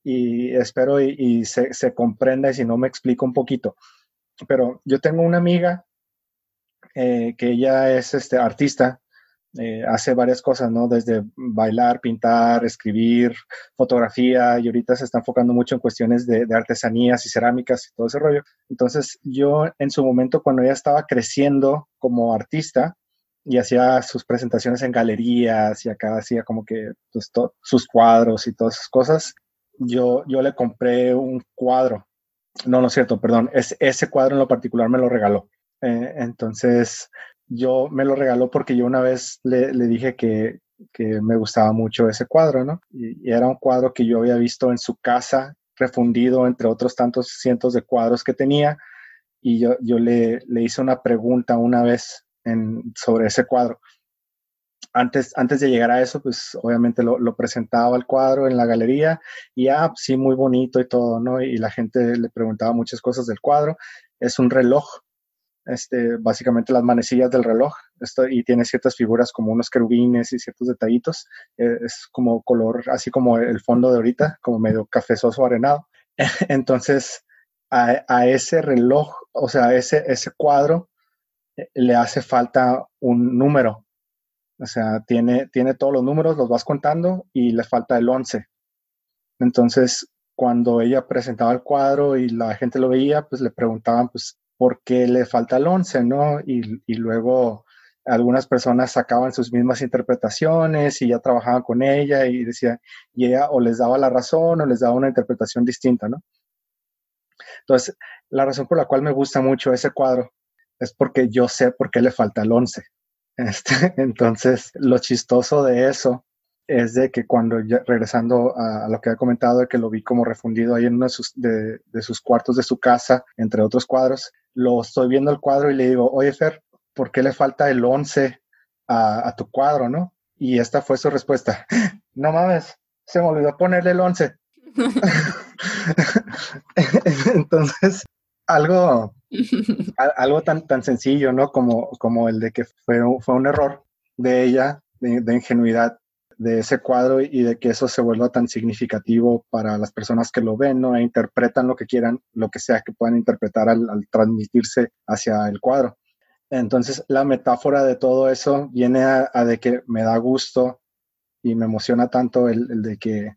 A: y espero y, se, se, comprenda y si no me explico un poquito. Pero yo tengo una amiga eh, que ella es este, artista, eh, hace varias cosas, ¿no? Desde bailar, pintar, escribir, fotografía, y ahorita se está enfocando mucho en cuestiones de, de, artesanías y cerámicas y todo ese rollo. Entonces, yo en su momento, cuando ella estaba creciendo como artista, y hacía sus presentaciones en galerías y acá hacía como que pues, sus cuadros y todas esas cosas. Yo, yo le compré un cuadro. No, no es cierto, perdón. Es, ese cuadro en lo particular me lo regaló. Eh, entonces, yo me lo regaló porque yo una vez le, le dije que, que, me gustaba mucho ese cuadro, ¿no? Y, y, era un cuadro que yo había visto en su casa, refundido entre otros tantos cientos de cuadros que tenía. Y yo, yo le, le hice una pregunta una vez sobre ese cuadro. Antes, antes de llegar a eso, pues obviamente lo, presentaba el cuadro en la galería y ah, sí, muy bonito y todo, ¿no? Y la gente le preguntaba muchas cosas del cuadro. Es un reloj, este, básicamente las manecillas del reloj, esto, y tiene ciertas figuras como unos querubines y ciertos detallitos. Eh, es como color, así como el fondo de ahorita, como medio cafezoso arenado. Entonces, a, a, ese reloj, o sea, ese, ese cuadro le hace falta un número. O sea, tiene, tiene todos los números, los vas contando y le falta el 11. Entonces, cuando ella presentaba el cuadro y la gente lo veía, pues le preguntaban, pues, ¿por qué le falta el 11, no? Y, y luego algunas personas sacaban sus mismas interpretaciones y ya trabajaban con ella y decía, y ella o les daba la razón o les daba una interpretación distinta, ¿no? Entonces, la razón por la cual me gusta mucho ese cuadro es porque yo sé por qué le falta el 11. Este, entonces, lo chistoso de eso es de que cuando regresando a, lo que ha comentado, de que lo vi como refundido ahí en uno de sus, de, sus, cuartos de su casa, entre otros cuadros, lo estoy viendo el cuadro y le digo, oye Fer, ¿por qué le falta el 11 a, a tu cuadro, no? Y esta fue su respuesta, no mames, se me olvidó ponerle el 11. Entonces, algo, algo tan, tan sencillo, ¿no? Como, como el de que fue, fue un error de ella, de, ingenuidad de ese cuadro y de que eso se vuelva tan significativo para las personas que lo ven, ¿no? E interpretan lo que quieran, lo que sea que puedan interpretar al, transmitirse hacia el cuadro. Entonces, la metáfora de todo eso viene a, de que me da gusto y me emociona tanto el de que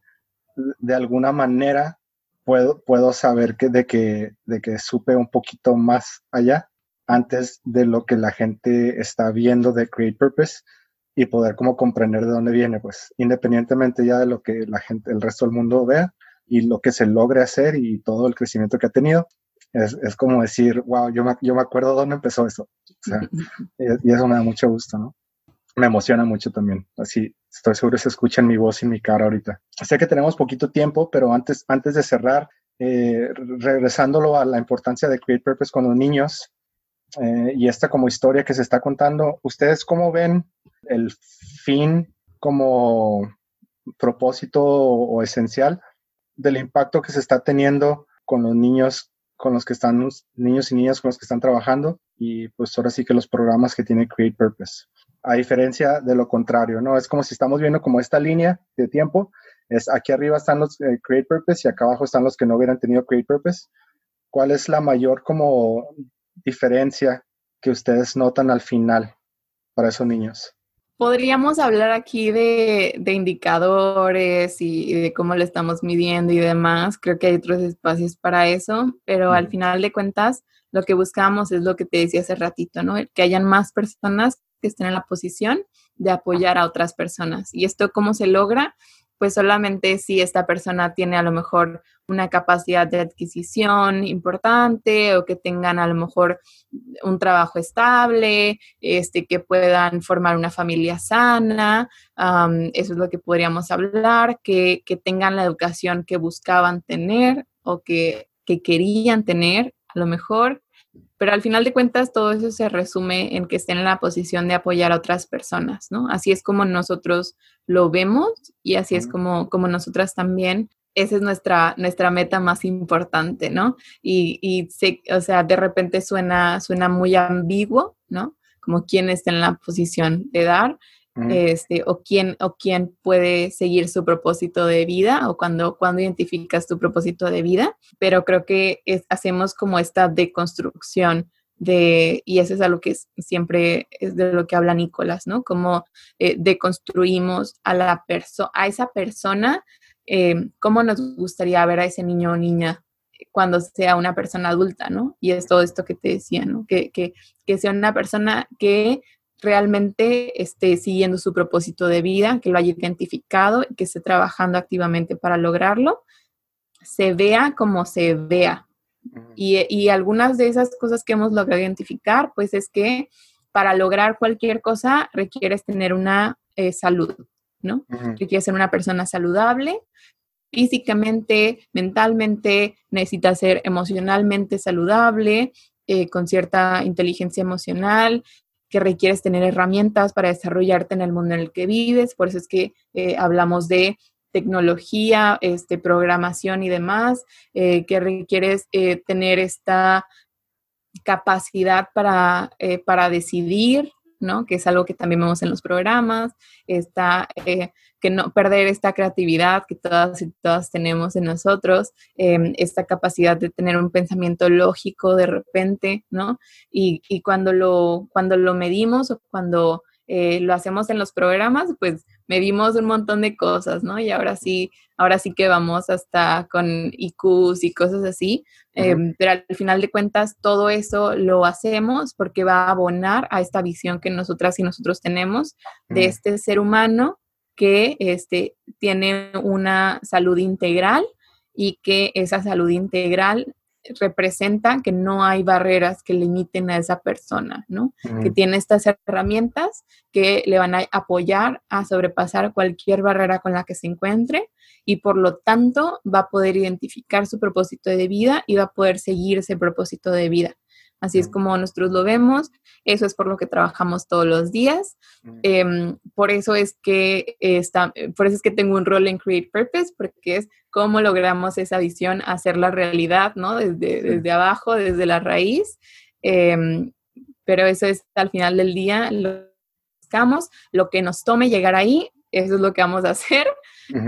A: de alguna manera puedo, puedo saber que de, que de que supe un poquito más allá antes de lo que la gente está viendo de Create Purpose y poder como comprender de dónde viene, pues independientemente ya de lo que la gente, el resto del mundo vea y lo que se logre hacer y todo el crecimiento que ha tenido, es, es como decir, wow, yo me, yo me acuerdo dónde empezó eso. O sea, y, y eso me da mucho gusto, ¿no? Me emociona mucho también. Así estoy seguro se escucha mi voz y mi cara ahorita. Sé que tenemos poquito tiempo, pero antes, antes de cerrar, eh, regresándolo a la importancia de Create Purpose con los niños eh, y esta como historia que se está contando, ¿ustedes cómo ven el fin como propósito o, esencial del impacto que se está teniendo con los niños con los que están niños y niñas con los que están trabajando y pues ahora sí que los programas que tiene Create Purpose a diferencia de lo contrario, ¿no? Es como si estamos viendo como esta línea de tiempo, es aquí arriba están los eh, Create Purpose y acá abajo están los que no hubieran tenido Create Purpose. ¿Cuál es la mayor como diferencia que ustedes notan al final para esos niños?
B: Podríamos hablar aquí de, indicadores y, de cómo lo estamos midiendo y demás. Creo que hay otros espacios para eso, pero al final de cuentas, lo que buscamos es lo que te decía hace ratito, ¿no? Que hayan más personas que estén en la posición de apoyar a otras personas. ¿Y esto cómo se logra? Pues solamente si esta persona tiene a lo mejor una capacidad de adquisición importante o que tengan a lo mejor un trabajo estable, este, que puedan formar una familia sana, eso es lo que podríamos hablar, que, que, tengan la educación que buscaban tener o que, que querían tener a lo mejor, pero al final de cuentas todo eso se resume en que estén en la posición de apoyar a otras personas, ¿no? Así es como nosotros lo vemos y así es como, como nosotras también esa es nuestra, nuestra meta más importante, ¿no? Y, y o sea, de repente suena, suena muy ambiguo, ¿no? Como quién está en la posición de dar, este, o quién, o quién puede seguir su propósito de vida, o cuando, cuando identificas tu propósito de vida, pero creo que hacemos como esta deconstrucción de, y eso es algo que siempre es de lo que habla Nicolás, ¿no? Como eh, deconstruimos a la persona, a esa persona eh, cómo nos gustaría ver a ese niño o niña cuando sea una persona adulta, ¿no? Y es todo esto que te decía, ¿no? Que, que, que sea una persona que realmente esté siguiendo su propósito de vida, que lo haya identificado y que esté trabajando activamente para lograrlo, se vea como se vea. Y, y, algunas de esas cosas que hemos logrado identificar, pues es que para lograr cualquier cosa requieres tener una eh, salud, ¿no? Requieres ser una persona saludable, físicamente, mentalmente, necesitas ser emocionalmente saludable, eh, con cierta inteligencia emocional, que requieres tener herramientas para desarrollarte en el mundo en el que vives. Por eso es que eh, hablamos de tecnología, este, programación y demás, eh, que requieres tener esta capacidad para, para decidir, ¿no? Que es algo que también vemos en los programas, está que no perder esta creatividad que todas y todas tenemos en nosotros, em, esta capacidad de tener un pensamiento lógico de repente, ¿no? Y, cuando, lo, cuando lo medimos o cuando eh, lo hacemos en los programas, pues medimos un montón de cosas, ¿no? Y ahora sí, ahora sí que vamos hasta con IQs y cosas así, em, pero al final de cuentas todo eso lo hacemos porque va a abonar a esta visión que nosotras y nosotros tenemos de este ser humano que este, tiene una salud integral y que esa salud integral representa que no hay barreras que limiten a esa persona, ¿no? Que tiene estas herramientas que le van a apoyar a sobrepasar cualquier barrera con la que se encuentre y por lo tanto va a poder identificar su propósito de vida y va a poder seguir ese propósito de vida. Así es como nosotros lo vemos, eso es por lo que trabajamos todos los días. Em, por eso es que está, por eso es que tengo un rol en Create Purpose, porque es cómo logramos esa visión, hacerla realidad, ¿no? Desde, desde abajo, desde la raíz. Em, pero eso es al final del día, lo buscamos, lo que nos tome llegar ahí, eso es lo que vamos a hacer.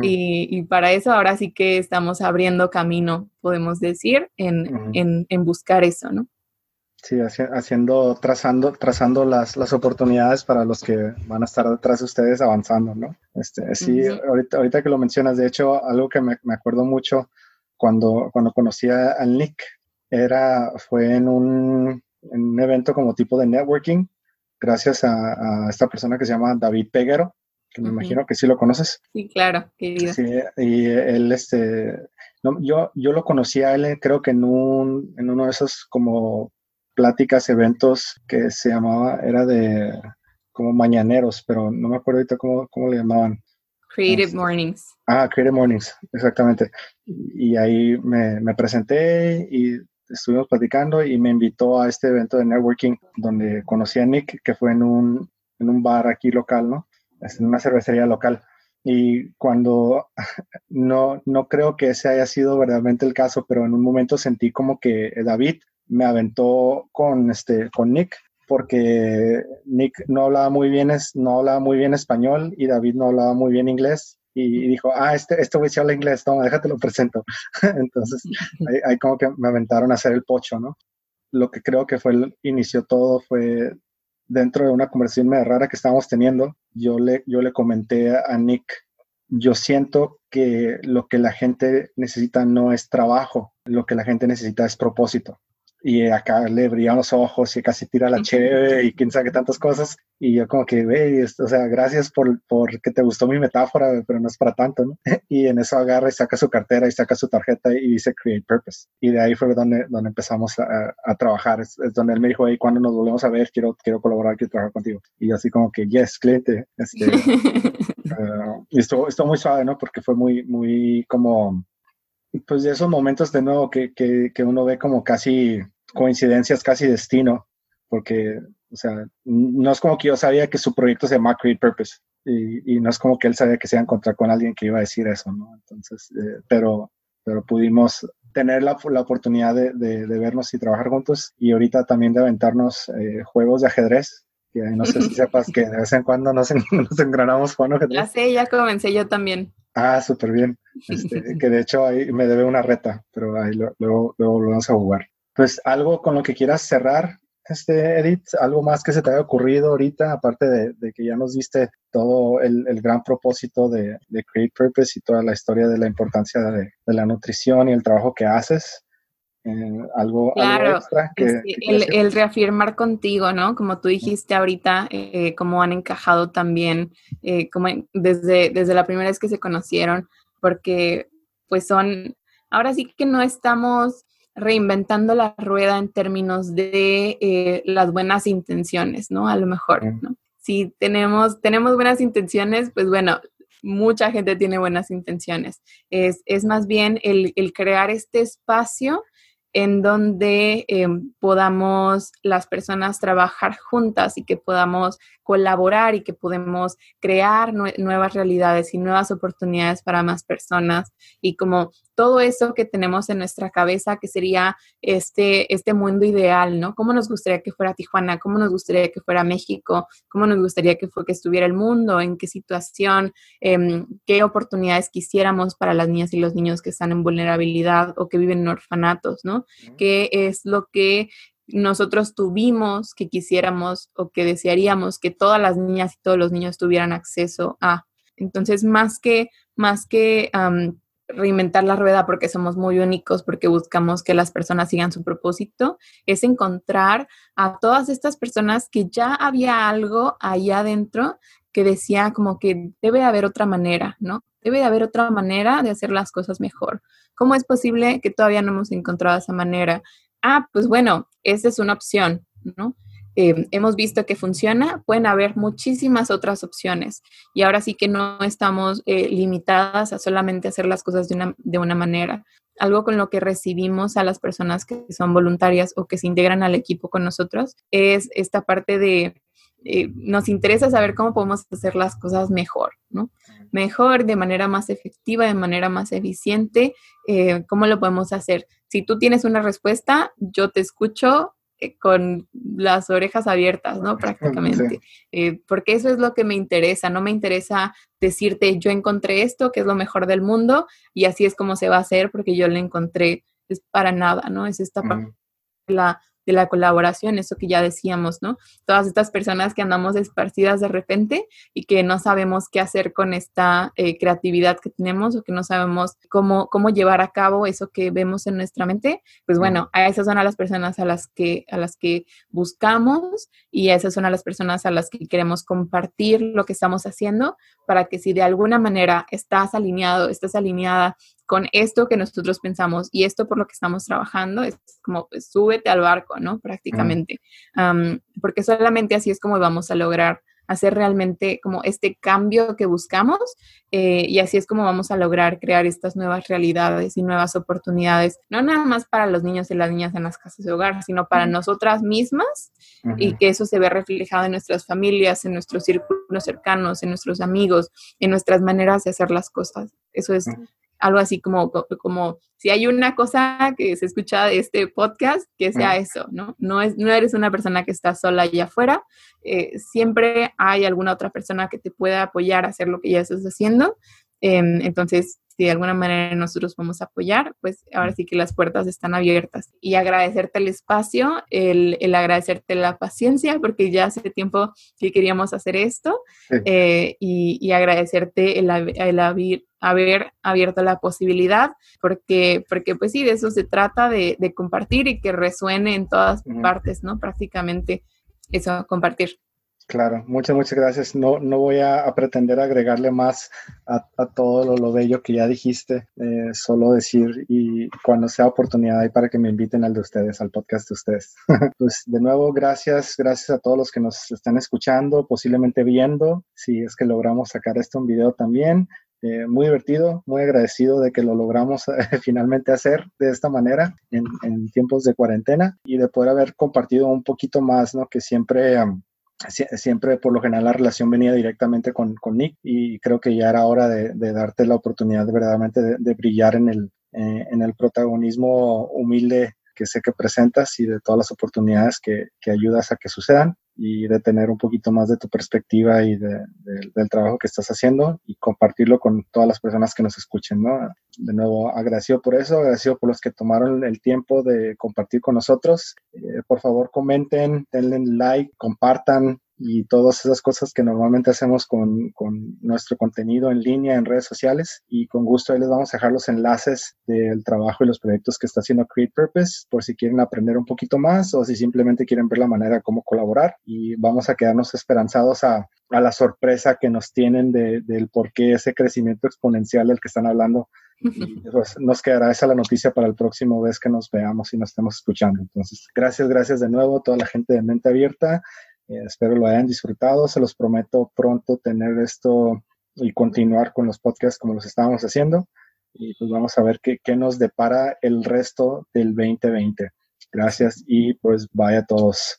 B: y, para eso ahora sí que estamos abriendo camino, podemos decir, en, en, en buscar eso, ¿no?
A: Sí, haciendo, trazando, trazando las, las oportunidades para los que van a estar detrás de ustedes avanzando, ¿no? Este, sí, ahorita, ahorita que lo mencionas, de hecho, algo que me, me acuerdo mucho cuando, cuando conocí a Nick, era, fue en un, en un evento como tipo de networking, gracias a, a, esta persona que se llama David Peguero, que me imagino que sí lo conoces.
B: Sí, claro, querido.
A: Sí, y él, este, no, yo, yo lo conocí a él, creo que en, un, en uno de esos como pláticas, eventos que se llamaba, era de como mañaneros, pero no me acuerdo ahorita cómo, cómo le llamaban.
B: Creative este, Mornings.
A: Ah, Creative Mornings, exactamente. Y ahí me, me, presenté y estuvimos platicando y me invitó a este evento de networking donde conocí a Nick, que fue en un, en un bar aquí local, ¿no? En una cervecería local. Y cuando no, no creo que ese haya sido verdaderamente el caso, pero en un momento sentí como que David me aventó con, este, con Nick porque Nick no hablaba muy bien, no hablaba muy bien español y David no hablaba muy bien inglés y dijo, ah, este, este güey habla inglés, toma, déjate lo presento. Entonces, ahí, como que me aventaron a hacer el pocho, ¿no? Lo que creo que fue el, inició todo fue dentro de una conversación medio rara que estábamos teniendo, yo le, yo le comenté a Nick, yo siento que lo que la gente necesita no es trabajo, lo que la gente necesita es propósito y acá le brillan los ojos y casi tira la cheve y quién sabe qué tantas cosas. Y yo como que, ve, o sea, gracias por, por que te gustó mi metáfora, pero no es para tanto, ¿no? Y en eso agarra y saca su cartera y saca su tarjeta y dice Create Purpose. Y de ahí fue donde, donde empezamos a, a trabajar. Es, donde él me dijo, hey, cuando nos volvemos a ver, quiero, quiero colaborar, quiero trabajar contigo. Y yo así como que, yes, cliente. Este, uh, y estuvo, estuvo muy suave, ¿no? Porque fue muy, muy como, pues de esos momentos de nuevo que, que, que uno ve como casi coincidencia, es casi destino, porque, o sea, no es como que yo sabía que su proyecto se llama Create Purpose y, no es como que él sabía que se iba a encontrar con alguien que iba a decir eso, ¿no? Entonces, eh, pero, pero pudimos tener la, la oportunidad de, de, vernos y trabajar juntos y ahorita también de aventarnos eh, juegos de ajedrez. Que no sé si sepas que de vez en cuando nos, nos engranamos jugando ajedrez.
B: Ya sé, ya comencé yo también.
A: Ah, súper bien. Este, que de hecho ahí me debe una reta, pero ahí luego, luego lo vamos a jugar. Pues algo con lo que quieras cerrar este, Edith, algo más que se te haya ocurrido ahorita, aparte de, que ya nos diste todo el, gran propósito de, Create Purpose y toda la historia de la importancia de, la nutrición y el trabajo que haces. Eh, algo, extra que,
B: el, reafirmar contigo, ¿no? Como tú dijiste ahorita, eh, cómo han encajado también, eh, como desde, desde la primera vez que se conocieron, porque pues son, ahora sí que no estamos reinventando la rueda en términos de eh, las buenas intenciones, ¿no? A lo mejor, ¿no? Si tenemos, tenemos buenas intenciones, pues bueno, mucha gente tiene buenas intenciones. Es, es más bien el, el, crear este espacio en donde em, podamos las personas trabajar juntas y que podamos colaborar y que podemos crear nuevas realidades y nuevas oportunidades para más personas y como todo eso que tenemos en nuestra cabeza que sería este, este mundo ideal, ¿no? ¿Cómo nos gustaría que fuera Tijuana? ¿Cómo nos gustaría que fuera México? ¿Cómo nos gustaría que, fue, que estuviera el mundo? ¿En qué situación? Em, ¿Qué oportunidades quisiéramos para las niñas y los niños que están en vulnerabilidad o que viven en orfanatos, ¿no? ¿Qué es lo que nosotros tuvimos, que quisiéramos o que desearíamos que todas las niñas y todos los niños tuvieran acceso a. Entonces, más que, más que reinventar la rueda porque somos muy únicos, porque buscamos que las personas sigan su propósito, es encontrar a todas estas personas que ya había algo ahí adentro que decía como que debe haber otra manera, ¿no? Debe haber otra manera de hacer las cosas mejor. ¿Cómo es posible que todavía no hemos encontrado esa manera? ah, pues bueno, esa es una opción, ¿no? Eh, hemos visto que funciona, pueden haber muchísimas otras opciones y ahora sí que no estamos eh, limitadas a solamente hacer las cosas de una, de una manera. Algo con lo que recibimos a las personas que son voluntarias o que se integran al equipo con nosotros es esta parte de eh, nos interesa saber cómo podemos hacer las cosas mejor, ¿no? Mejor, de manera más efectiva, de manera más eficiente, ¿cómo lo podemos hacer? si tú tienes una respuesta, yo te escucho con las orejas abiertas, ¿no? Prácticamente. Eh, porque eso es lo que me interesa, no me interesa decirte yo encontré esto, que es lo mejor del mundo, y así es como se va a hacer porque yo lo encontré, es para nada, ¿no? Es esta parte de la de la colaboración, eso que ya decíamos, ¿no? Todas estas personas que andamos esparcidas de repente y que no sabemos qué hacer con esta eh, creatividad que tenemos o que no sabemos cómo, cómo llevar a cabo eso que vemos en nuestra mente, pues bueno, a esas son a las personas a las que, a las que buscamos y a esas son a las personas a las que queremos compartir lo que estamos haciendo para que si de alguna manera estás alineado, estás alineada con esto que nosotros pensamos y esto por lo que estamos trabajando, es como pues, súbete al barco, ¿no? Prácticamente. porque solamente así es como vamos a lograr hacer realmente como este cambio que buscamos eh, y así es como vamos a lograr crear estas nuevas realidades y nuevas oportunidades, no nada más para los niños y las niñas en las casas de hogar, sino para nosotras mismas y que eso se ve reflejado en nuestras familias, en nuestros círculos cercanos, en nuestros amigos, en nuestras maneras de hacer las cosas. Eso es algo así como, como si hay una cosa que se escucha de este podcast, que sea eso, ¿no? No, es, no eres una persona que está sola allá afuera, eh, siempre hay alguna otra persona que te pueda apoyar a hacer lo que ya estás haciendo. Em, entonces, si de alguna manera nosotros vamos a apoyar, pues ahora sí que las puertas están abiertas. Y agradecerte el espacio, el, el agradecerte la paciencia, porque ya hace tiempo que queríamos hacer esto, eh, y, y, agradecerte el, el haber, haber, abierto la posibilidad, porque, porque pues sí, de eso se trata, de, de compartir y que resuene en todas partes, ¿no? Prácticamente eso, compartir.
A: Claro, muchas, muchas gracias. No, no voy a, pretender agregarle más a, todo lo, bello que ya dijiste, eh, solo decir y cuando sea oportunidad hay para que me inviten al de ustedes, al podcast de ustedes. pues de nuevo, gracias, gracias a todos los que nos están escuchando, posiblemente viendo, si es que logramos sacar esto en video también. eh, muy divertido, muy agradecido de que lo logramos finalmente hacer de esta manera en, tiempos de cuarentena y de poder haber compartido un poquito más, ¿no? Que siempre... siempre por lo general la relación venía directamente con, con, Nick y creo que ya era hora de, darte la oportunidad de verdaderamente de, brillar en el, eh, en el protagonismo humilde que sé que presentas y de todas las oportunidades que, que ayudas a que sucedan y de tener un poquito más de tu perspectiva y de, del trabajo que estás haciendo y compartirlo con todas las personas que nos escuchen, ¿no? De nuevo, agradecido por eso, agradecido por los que tomaron el tiempo de compartir con nosotros. Eh, por favor, comenten, denle like, compartan, y todas esas cosas que normalmente hacemos con, con, nuestro contenido en línea en redes sociales y con gusto ahí les vamos a dejar los enlaces del trabajo y los proyectos que está haciendo Create Purpose por si quieren aprender un poquito más o si simplemente quieren ver la manera de cómo colaborar y vamos a quedarnos esperanzados a, a la sorpresa que nos tienen de, del por qué ese crecimiento exponencial del que están hablando pues, nos quedará esa la noticia para el próximo vez que nos veamos y nos estemos escuchando. Entonces, gracias, gracias de nuevo a toda la gente de Mente Abierta. Eh, espero lo hayan disfrutado. Se los prometo pronto tener esto y continuar con los podcasts como los estábamos haciendo. Y pues vamos a ver qué, qué nos depara el resto del 2020. Gracias y pues vaya todos.